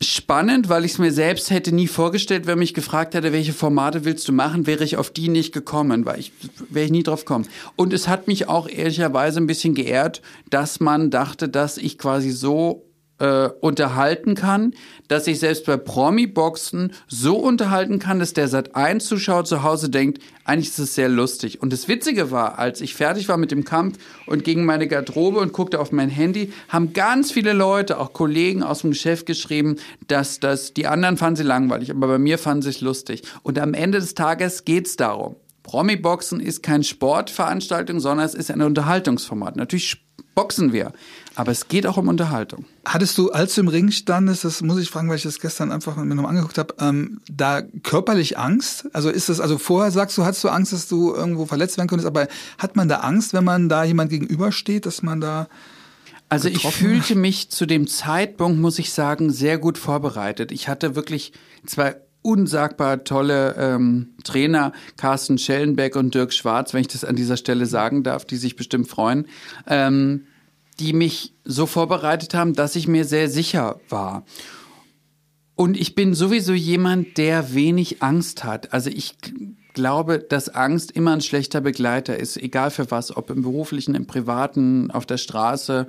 spannend, weil ich es mir selbst hätte nie vorgestellt, wenn mich gefragt hätte, welche Formate willst du machen, wäre ich auf die nicht gekommen, weil ich wäre ich nie drauf gekommen. Und es hat mich auch ehrlicherweise ein bisschen geehrt, dass man dachte, dass ich quasi so äh, unterhalten kann, dass ich selbst bei Promi-Boxen so unterhalten kann, dass der Sat 1 Zuschauer zu Hause denkt, eigentlich ist es sehr lustig. Und das Witzige war, als ich fertig war mit dem Kampf und ging meine Garderobe und guckte auf mein Handy, haben ganz viele Leute, auch Kollegen aus dem Geschäft geschrieben, dass das, die anderen fanden sie langweilig, aber bei mir fanden sie es lustig. Und am Ende des Tages geht's darum. Promi-Boxen ist kein Sportveranstaltung, sondern es ist ein Unterhaltungsformat. Natürlich boxen wir. Aber es geht auch um Unterhaltung. Hattest du, als du im Ring standest, das muss ich fragen, weil ich das gestern einfach mir nochmal angeguckt habe, ähm, da körperlich Angst? Also ist das, also vorher sagst du, hattest du Angst, dass du irgendwo verletzt werden könntest, aber hat man da Angst, wenn man da jemand gegenübersteht, dass man da also ich fühlte mich zu dem Zeitpunkt, muss ich sagen, sehr gut vorbereitet. Ich hatte wirklich zwei unsagbar tolle ähm, Trainer, Carsten Schellenbeck und Dirk Schwarz, wenn ich das an dieser Stelle sagen darf, die sich bestimmt freuen, ähm, die mich so vorbereitet haben, dass ich mir sehr sicher war. Und ich bin sowieso jemand, der wenig Angst hat. Also ich glaube, dass Angst immer ein schlechter Begleiter ist, egal für was, ob im beruflichen, im privaten, auf der Straße.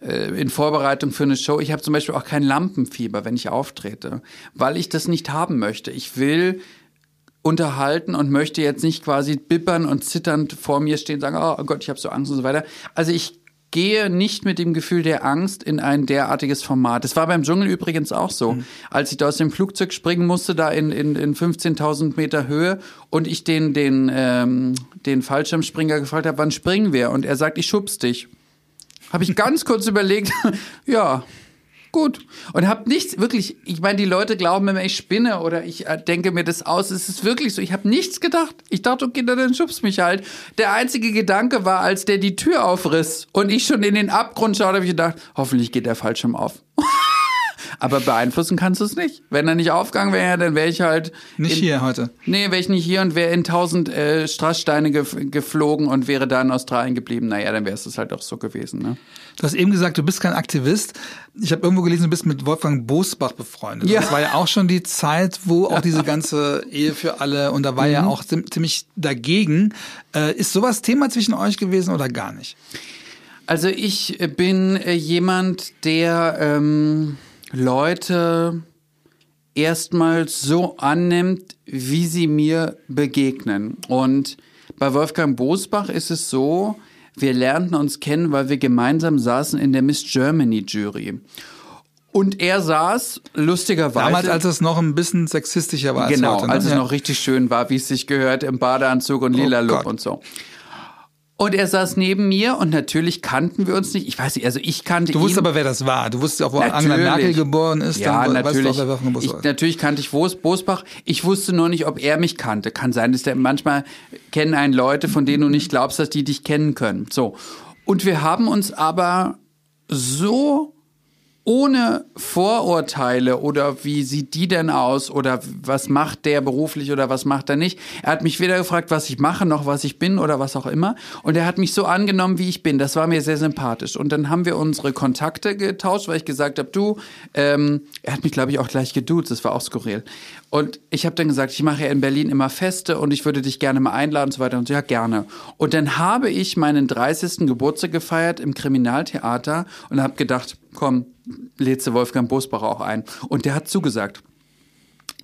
Äh, in Vorbereitung für eine Show. Ich habe zum Beispiel auch kein Lampenfieber, wenn ich auftrete, weil ich das nicht haben möchte. Ich will unterhalten und möchte jetzt nicht quasi bibbern und zitternd vor mir stehen und sagen, oh Gott, ich habe so Angst und so weiter. Also ich gehe nicht mit dem Gefühl der Angst in ein derartiges Format. Das war beim Dschungel übrigens auch so. Mhm. Als ich da aus dem Flugzeug springen musste, da in, in, in 15.000 Meter Höhe und ich den, den, ähm, den Fallschirmspringer gefragt habe, wann springen wir? Und er sagt, ich schubst dich. Habe ich ganz kurz überlegt, ja, gut. Und habe nichts, wirklich, ich meine, die Leute glauben immer, ich spinne oder ich äh, denke mir das aus. Es ist wirklich so, ich habe nichts gedacht. Ich dachte, okay, dann schubst mich halt. Der einzige Gedanke war, als der die Tür aufriss und ich schon in den Abgrund schaute, habe ich gedacht, hoffentlich geht der Fallschirm auf. Aber beeinflussen kannst du es nicht. Wenn er nicht aufgegangen wäre, dann wäre ich halt. Nicht in, hier heute. Nee, wäre ich nicht hier und wäre in tausend äh, Strasssteine ge geflogen und wäre da in Australien geblieben. Naja, dann wäre es halt auch so gewesen. Ne? Du hast eben gesagt, du bist kein Aktivist. Ich habe irgendwo gelesen, du bist mit Wolfgang Bosbach befreundet. Ja. Das war ja auch schon die Zeit, wo auch diese ganze Ehe für alle und da war mhm. ja auch ziemlich dagegen. Äh, ist sowas Thema zwischen euch gewesen oder gar nicht? Also ich bin äh, jemand, der ähm, Leute erstmal so annimmt, wie sie mir begegnen. Und bei Wolfgang Bosbach ist es so, wir lernten uns kennen, weil wir gemeinsam saßen in der Miss Germany Jury. Und er saß lustigerweise. Damals, als es noch ein bisschen sexistischer war. Genau, als, heute, ne? als es ja. noch richtig schön war, wie es sich gehört, im Badeanzug und lila oh Look und so. Und er saß neben mir und natürlich kannten wir uns nicht. Ich weiß nicht, also ich kannte ihn. Du wusstest aber, wer das war. Du wusstest auch, wo natürlich. Angela Merkel geboren ist. Ja, dann natürlich. Weißt du auch, wer ich, natürlich kannte ich Bosbach. Ich wusste nur nicht, ob er mich kannte. Kann sein, dass der manchmal kennen einen Leute, von denen du nicht glaubst, dass die dich kennen können. So. Und wir haben uns aber so ohne Vorurteile oder wie sieht die denn aus oder was macht der beruflich oder was macht er nicht. Er hat mich weder gefragt, was ich mache, noch was ich bin oder was auch immer. Und er hat mich so angenommen, wie ich bin. Das war mir sehr sympathisch. Und dann haben wir unsere Kontakte getauscht, weil ich gesagt habe, du, ähm, er hat mich, glaube ich, auch gleich geduzt. Das war auch skurril. Und ich habe dann gesagt, ich mache ja in Berlin immer Feste und ich würde dich gerne mal einladen und so weiter und so, ja, gerne. Und dann habe ich meinen 30. Geburtstag gefeiert im Kriminaltheater und habe gedacht, komm, lädst du Wolfgang Bosbach auch ein. Und der hat zugesagt.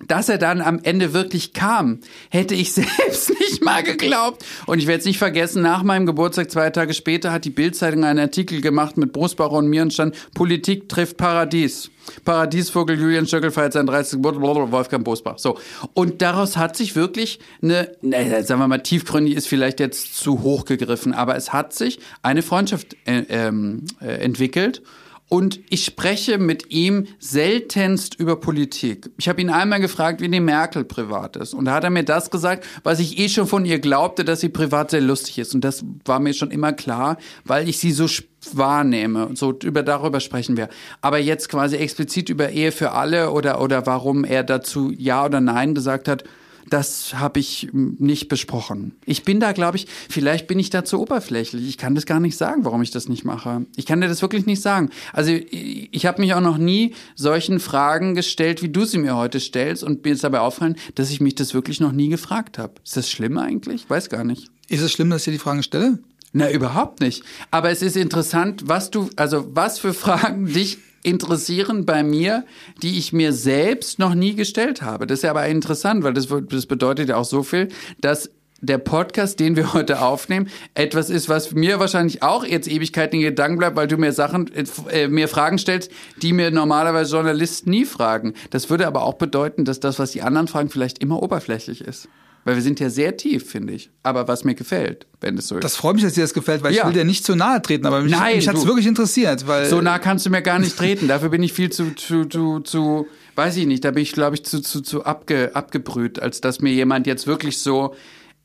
Dass er dann am Ende wirklich kam, hätte ich selbst nicht mal geglaubt. Und ich werde es nicht vergessen, nach meinem Geburtstag, zwei Tage später, hat die Bildzeitung einen Artikel gemacht mit Bosbach und mir und stand, Politik trifft Paradies. Paradiesvogel Julian Stöckel feiert sein 30. Geburtstag, Wolfgang Bosbach. So. Und daraus hat sich wirklich eine, na, sagen wir mal, tiefgründig ist vielleicht jetzt zu hoch gegriffen, aber es hat sich eine Freundschaft äh, ähm, äh, entwickelt. Und ich spreche mit ihm seltenst über Politik. Ich habe ihn einmal gefragt, wie die Merkel privat ist. Und da hat er mir das gesagt, was ich eh schon von ihr glaubte, dass sie privat sehr lustig ist. Und das war mir schon immer klar, weil ich sie so wahrnehme. So über darüber sprechen wir. Aber jetzt quasi explizit über Ehe für alle oder oder warum er dazu ja oder nein gesagt hat, das habe ich nicht besprochen. Ich bin da, glaube ich, vielleicht bin ich da zu oberflächlich. Ich kann das gar nicht sagen, warum ich das nicht mache. Ich kann dir das wirklich nicht sagen. Also ich habe mich auch noch nie solchen Fragen gestellt, wie du sie mir heute stellst und mir ist dabei auffallen, dass ich mich das wirklich noch nie gefragt habe. Ist das schlimm eigentlich? Weiß gar nicht. Ist es schlimm, dass ich dir die Fragen stelle? Na, überhaupt nicht. Aber es ist interessant, was du, also was für Fragen dich interessieren bei mir, die ich mir selbst noch nie gestellt habe. Das ist ja aber interessant, weil das, das bedeutet ja auch so viel, dass der Podcast, den wir heute aufnehmen, etwas ist, was mir wahrscheinlich auch jetzt Ewigkeiten in Gedanken bleibt, weil du mir Sachen, äh, mir Fragen stellst, die mir normalerweise Journalisten nie fragen. Das würde aber auch bedeuten, dass das, was die anderen fragen, vielleicht immer oberflächlich ist. Weil wir sind ja sehr tief, finde ich. Aber was mir gefällt, wenn es so ist. Das freut mich, dass dir das gefällt, weil ja. ich will dir nicht zu nahe treten, aber mich, Nein, mich hat es wirklich interessiert. Weil so nah kannst du mir gar nicht treten. Dafür bin ich viel zu, zu, zu, zu weiß ich nicht, da bin ich, glaube ich, zu, zu, zu abge, abgebrüht, als dass mir jemand jetzt wirklich so.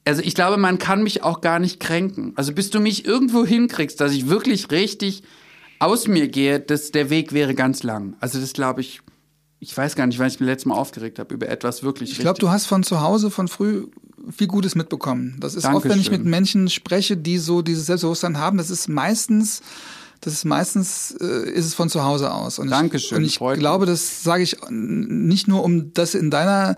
Also ich glaube, man kann mich auch gar nicht kränken. Also bis du mich irgendwo hinkriegst, dass ich wirklich richtig aus mir gehe, das, der Weg wäre ganz lang. Also das glaube ich, ich weiß gar nicht, wann ich mich letztes Mal aufgeregt habe über etwas wirklich. Ich glaube, du hast von zu Hause, von früh viel Gutes mitbekommen. Das ist Dankeschön. oft, wenn ich mit Menschen spreche, die so dieses Selbstbewusstsein haben, das ist meistens, das ist meistens, äh, ist es von zu Hause aus. Und Dankeschön. Ich, und ich glaube, das sage ich nicht nur, um das in deiner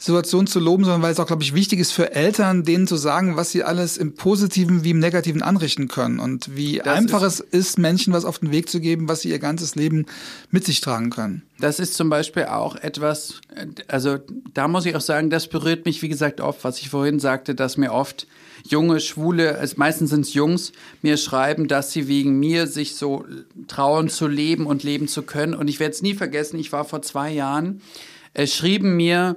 Situation zu loben, sondern weil es auch, glaube ich, wichtig ist für Eltern, denen zu sagen, was sie alles im Positiven wie im Negativen anrichten können und wie das einfach ist, es ist, Menschen was auf den Weg zu geben, was sie ihr ganzes Leben mit sich tragen können. Das ist zum Beispiel auch etwas, also da muss ich auch sagen, das berührt mich, wie gesagt, oft, was ich vorhin sagte, dass mir oft junge, schwule, meistens sind es Jungs, mir schreiben, dass sie wegen mir sich so trauen zu leben und leben zu können. Und ich werde es nie vergessen, ich war vor zwei Jahren, äh, schrieben mir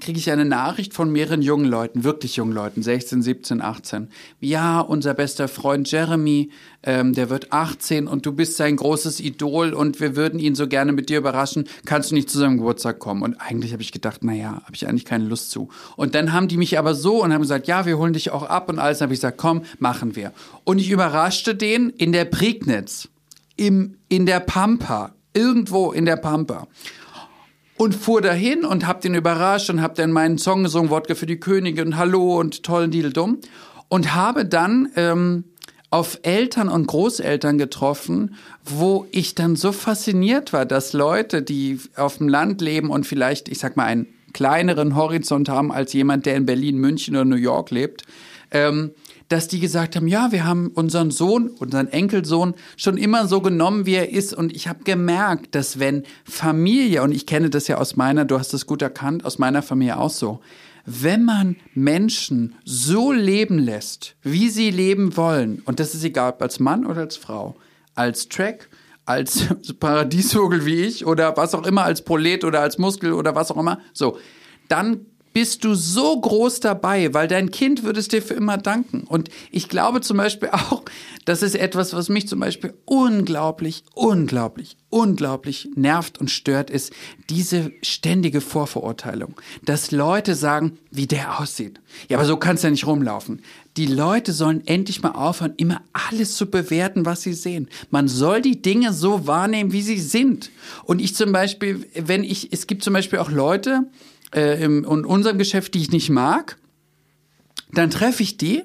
kriege ich eine Nachricht von mehreren jungen Leuten, wirklich jungen Leuten, 16, 17, 18. Ja, unser bester Freund Jeremy, ähm, der wird 18 und du bist sein großes Idol und wir würden ihn so gerne mit dir überraschen. Kannst du nicht zu seinem Geburtstag kommen? Und eigentlich habe ich gedacht, naja, habe ich eigentlich keine Lust zu. Und dann haben die mich aber so und haben gesagt, ja, wir holen dich auch ab und alles. Dann habe ich gesagt, komm, machen wir. Und ich überraschte den in der Prignitz, im, in der Pampa, irgendwo in der Pampa und fuhr dahin und hab den überrascht und hab dann meinen Song gesungen, Wodka für die Könige und Hallo und tollen Diedeldum. Und habe dann ähm, auf Eltern und Großeltern getroffen, wo ich dann so fasziniert war, dass Leute, die auf dem Land leben und vielleicht, ich sag mal, einen kleineren Horizont haben als jemand, der in Berlin, München oder New York lebt, ähm, dass die gesagt haben, ja, wir haben unseren Sohn, unseren Enkelsohn schon immer so genommen, wie er ist. Und ich habe gemerkt, dass wenn Familie, und ich kenne das ja aus meiner, du hast es gut erkannt, aus meiner Familie auch so, wenn man Menschen so leben lässt, wie sie leben wollen, und das ist egal, ob als Mann oder als Frau, als Track, als Paradiesvogel wie ich oder was auch immer, als Prolet oder als Muskel oder was auch immer, so, dann bist du so groß dabei, weil dein Kind würde es dir für immer danken. Und ich glaube zum Beispiel auch, das ist etwas, was mich zum Beispiel unglaublich, unglaublich, unglaublich nervt und stört, ist diese ständige Vorverurteilung. Dass Leute sagen, wie der aussieht. Ja, aber so kannst du ja nicht rumlaufen. Die Leute sollen endlich mal aufhören, immer alles zu bewerten, was sie sehen. Man soll die Dinge so wahrnehmen, wie sie sind. Und ich zum Beispiel, wenn ich, es gibt zum Beispiel auch Leute, äh, im, in unserem Geschäft, die ich nicht mag, dann treffe ich die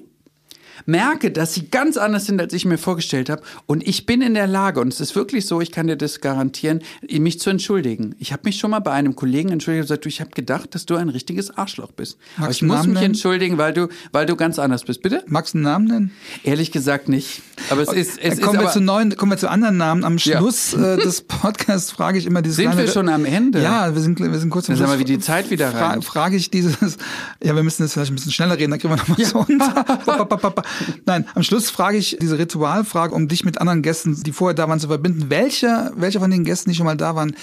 merke, dass sie ganz anders sind, als ich mir vorgestellt habe. Und ich bin in der Lage, und es ist wirklich so, ich kann dir das garantieren, mich zu entschuldigen. Ich habe mich schon mal bei einem Kollegen entschuldigt und gesagt, du, ich habe gedacht, dass du ein richtiges Arschloch bist. Magst Aber ich muss mich nennen? entschuldigen, weil du, weil du ganz anders bist. Bitte? Magst du einen Namen nennen? Ehrlich gesagt nicht. Aber es ist, es kommen ist wir zu neuen, kommen wir zu anderen Namen. Am Schluss ja. äh, des Podcasts frage ich immer dieses Sind kleine, wir schon am Ende? Ja, wir sind, wir sind kurz am Schluss. Sag mal, wie die Zeit wieder rein. Fra frage ich dieses, ja, wir müssen jetzt vielleicht ein bisschen schneller reden, dann kriegen wir nochmal ja. so unter. Nein, am Schluss frage ich diese Ritualfrage, um dich mit anderen Gästen, die vorher da waren, zu verbinden. Welcher, welcher von den Gästen, die schon mal da waren,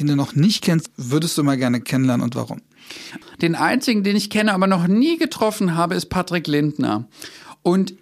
den du noch nicht kennst, würdest du mal gerne kennenlernen und warum? Den einzigen, den ich kenne, aber noch nie getroffen habe, ist Patrick Lindner. Und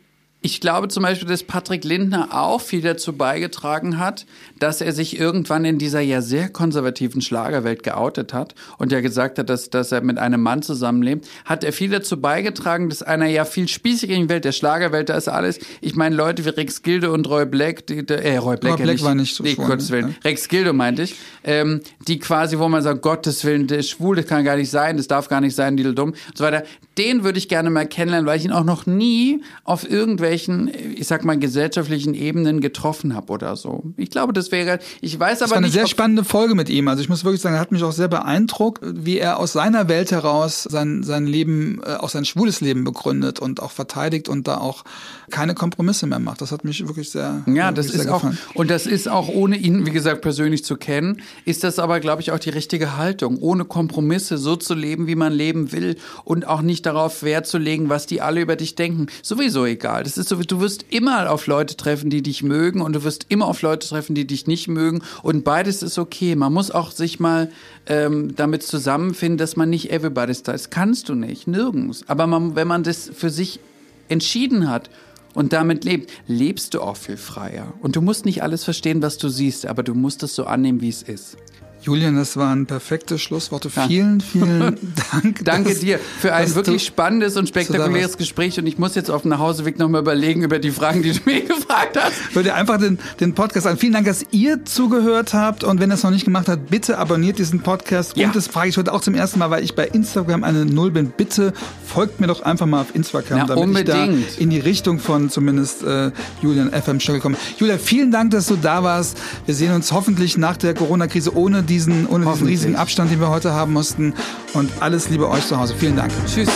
ich glaube zum Beispiel, dass Patrick Lindner auch viel dazu beigetragen hat, dass er sich irgendwann in dieser ja sehr konservativen Schlagerwelt geoutet hat und ja gesagt hat, dass, dass er mit einem Mann zusammenlebt, hat er viel dazu beigetragen, dass einer ja viel spießigen Welt, der Schlagerwelt, da ist alles, ich meine Leute wie Rex Gilde und Roy Black, die, äh, Roy Black, Roy Black ja war nicht so nee, schwul, Gottes Willen, ja. Rex Gilde meinte ich, ähm, die quasi, wo man sagt, Gottes Willen, der ist schwul, das kann gar nicht sein, das darf gar nicht sein, die dumm und so weiter. Den würde ich gerne mal kennenlernen, weil ich ihn auch noch nie auf irgendwelche irgendwelchen, ich sag mal, gesellschaftlichen Ebenen getroffen habe oder so. Ich glaube, das wäre, ich weiß aber das war eine nicht, sehr spannende Folge mit ihm. Also ich muss wirklich sagen, er hat mich auch sehr beeindruckt, wie er aus seiner Welt heraus sein, sein Leben, äh, auch sein schwules Leben begründet und auch verteidigt und da auch keine Kompromisse mehr macht. Das hat mich wirklich sehr Ja, wirklich das ist auch, und das ist auch ohne ihn, wie gesagt, persönlich zu kennen, ist das aber, glaube ich, auch die richtige Haltung. Ohne Kompromisse so zu leben, wie man leben will und auch nicht darauf Wert zu legen, was die alle über dich denken. Sowieso egal. Das ist so, du wirst immer auf Leute treffen, die dich mögen und du wirst immer auf Leute treffen, die dich nicht mögen und beides ist okay. Man muss auch sich mal ähm, damit zusammenfinden, dass man nicht everybody's da ist. Kannst du nicht, nirgends. Aber man, wenn man das für sich entschieden hat und damit lebt, lebst du auch viel freier. Und du musst nicht alles verstehen, was du siehst, aber du musst es so annehmen, wie es ist. Julian, das waren perfekte Schlussworte. Vielen, vielen Dank. Danke dir für ein wirklich spannendes und spektakuläres Gespräch. Und ich muss jetzt auf dem Nachhauseweg nochmal überlegen über die Fragen, die du mir gefragt hast. Ich würde einfach den, den Podcast an. Vielen Dank, dass ihr zugehört habt. Und wenn ihr es noch nicht gemacht habt, bitte abonniert diesen Podcast. Ja. Und das frage ich heute auch zum ersten Mal, weil ich bei Instagram eine Null bin. Bitte folgt mir doch einfach mal auf Instagram, Na, damit unbedingt. ich da in die Richtung von zumindest äh, Julian FM Stöckel komme. Julia, vielen Dank, dass du da warst. Wir sehen uns hoffentlich nach der Corona-Krise ohne die diesen, ohne diesen riesigen Abstand, den wir heute haben mussten. Und alles Liebe euch zu Hause. Vielen Dank. Tschüss.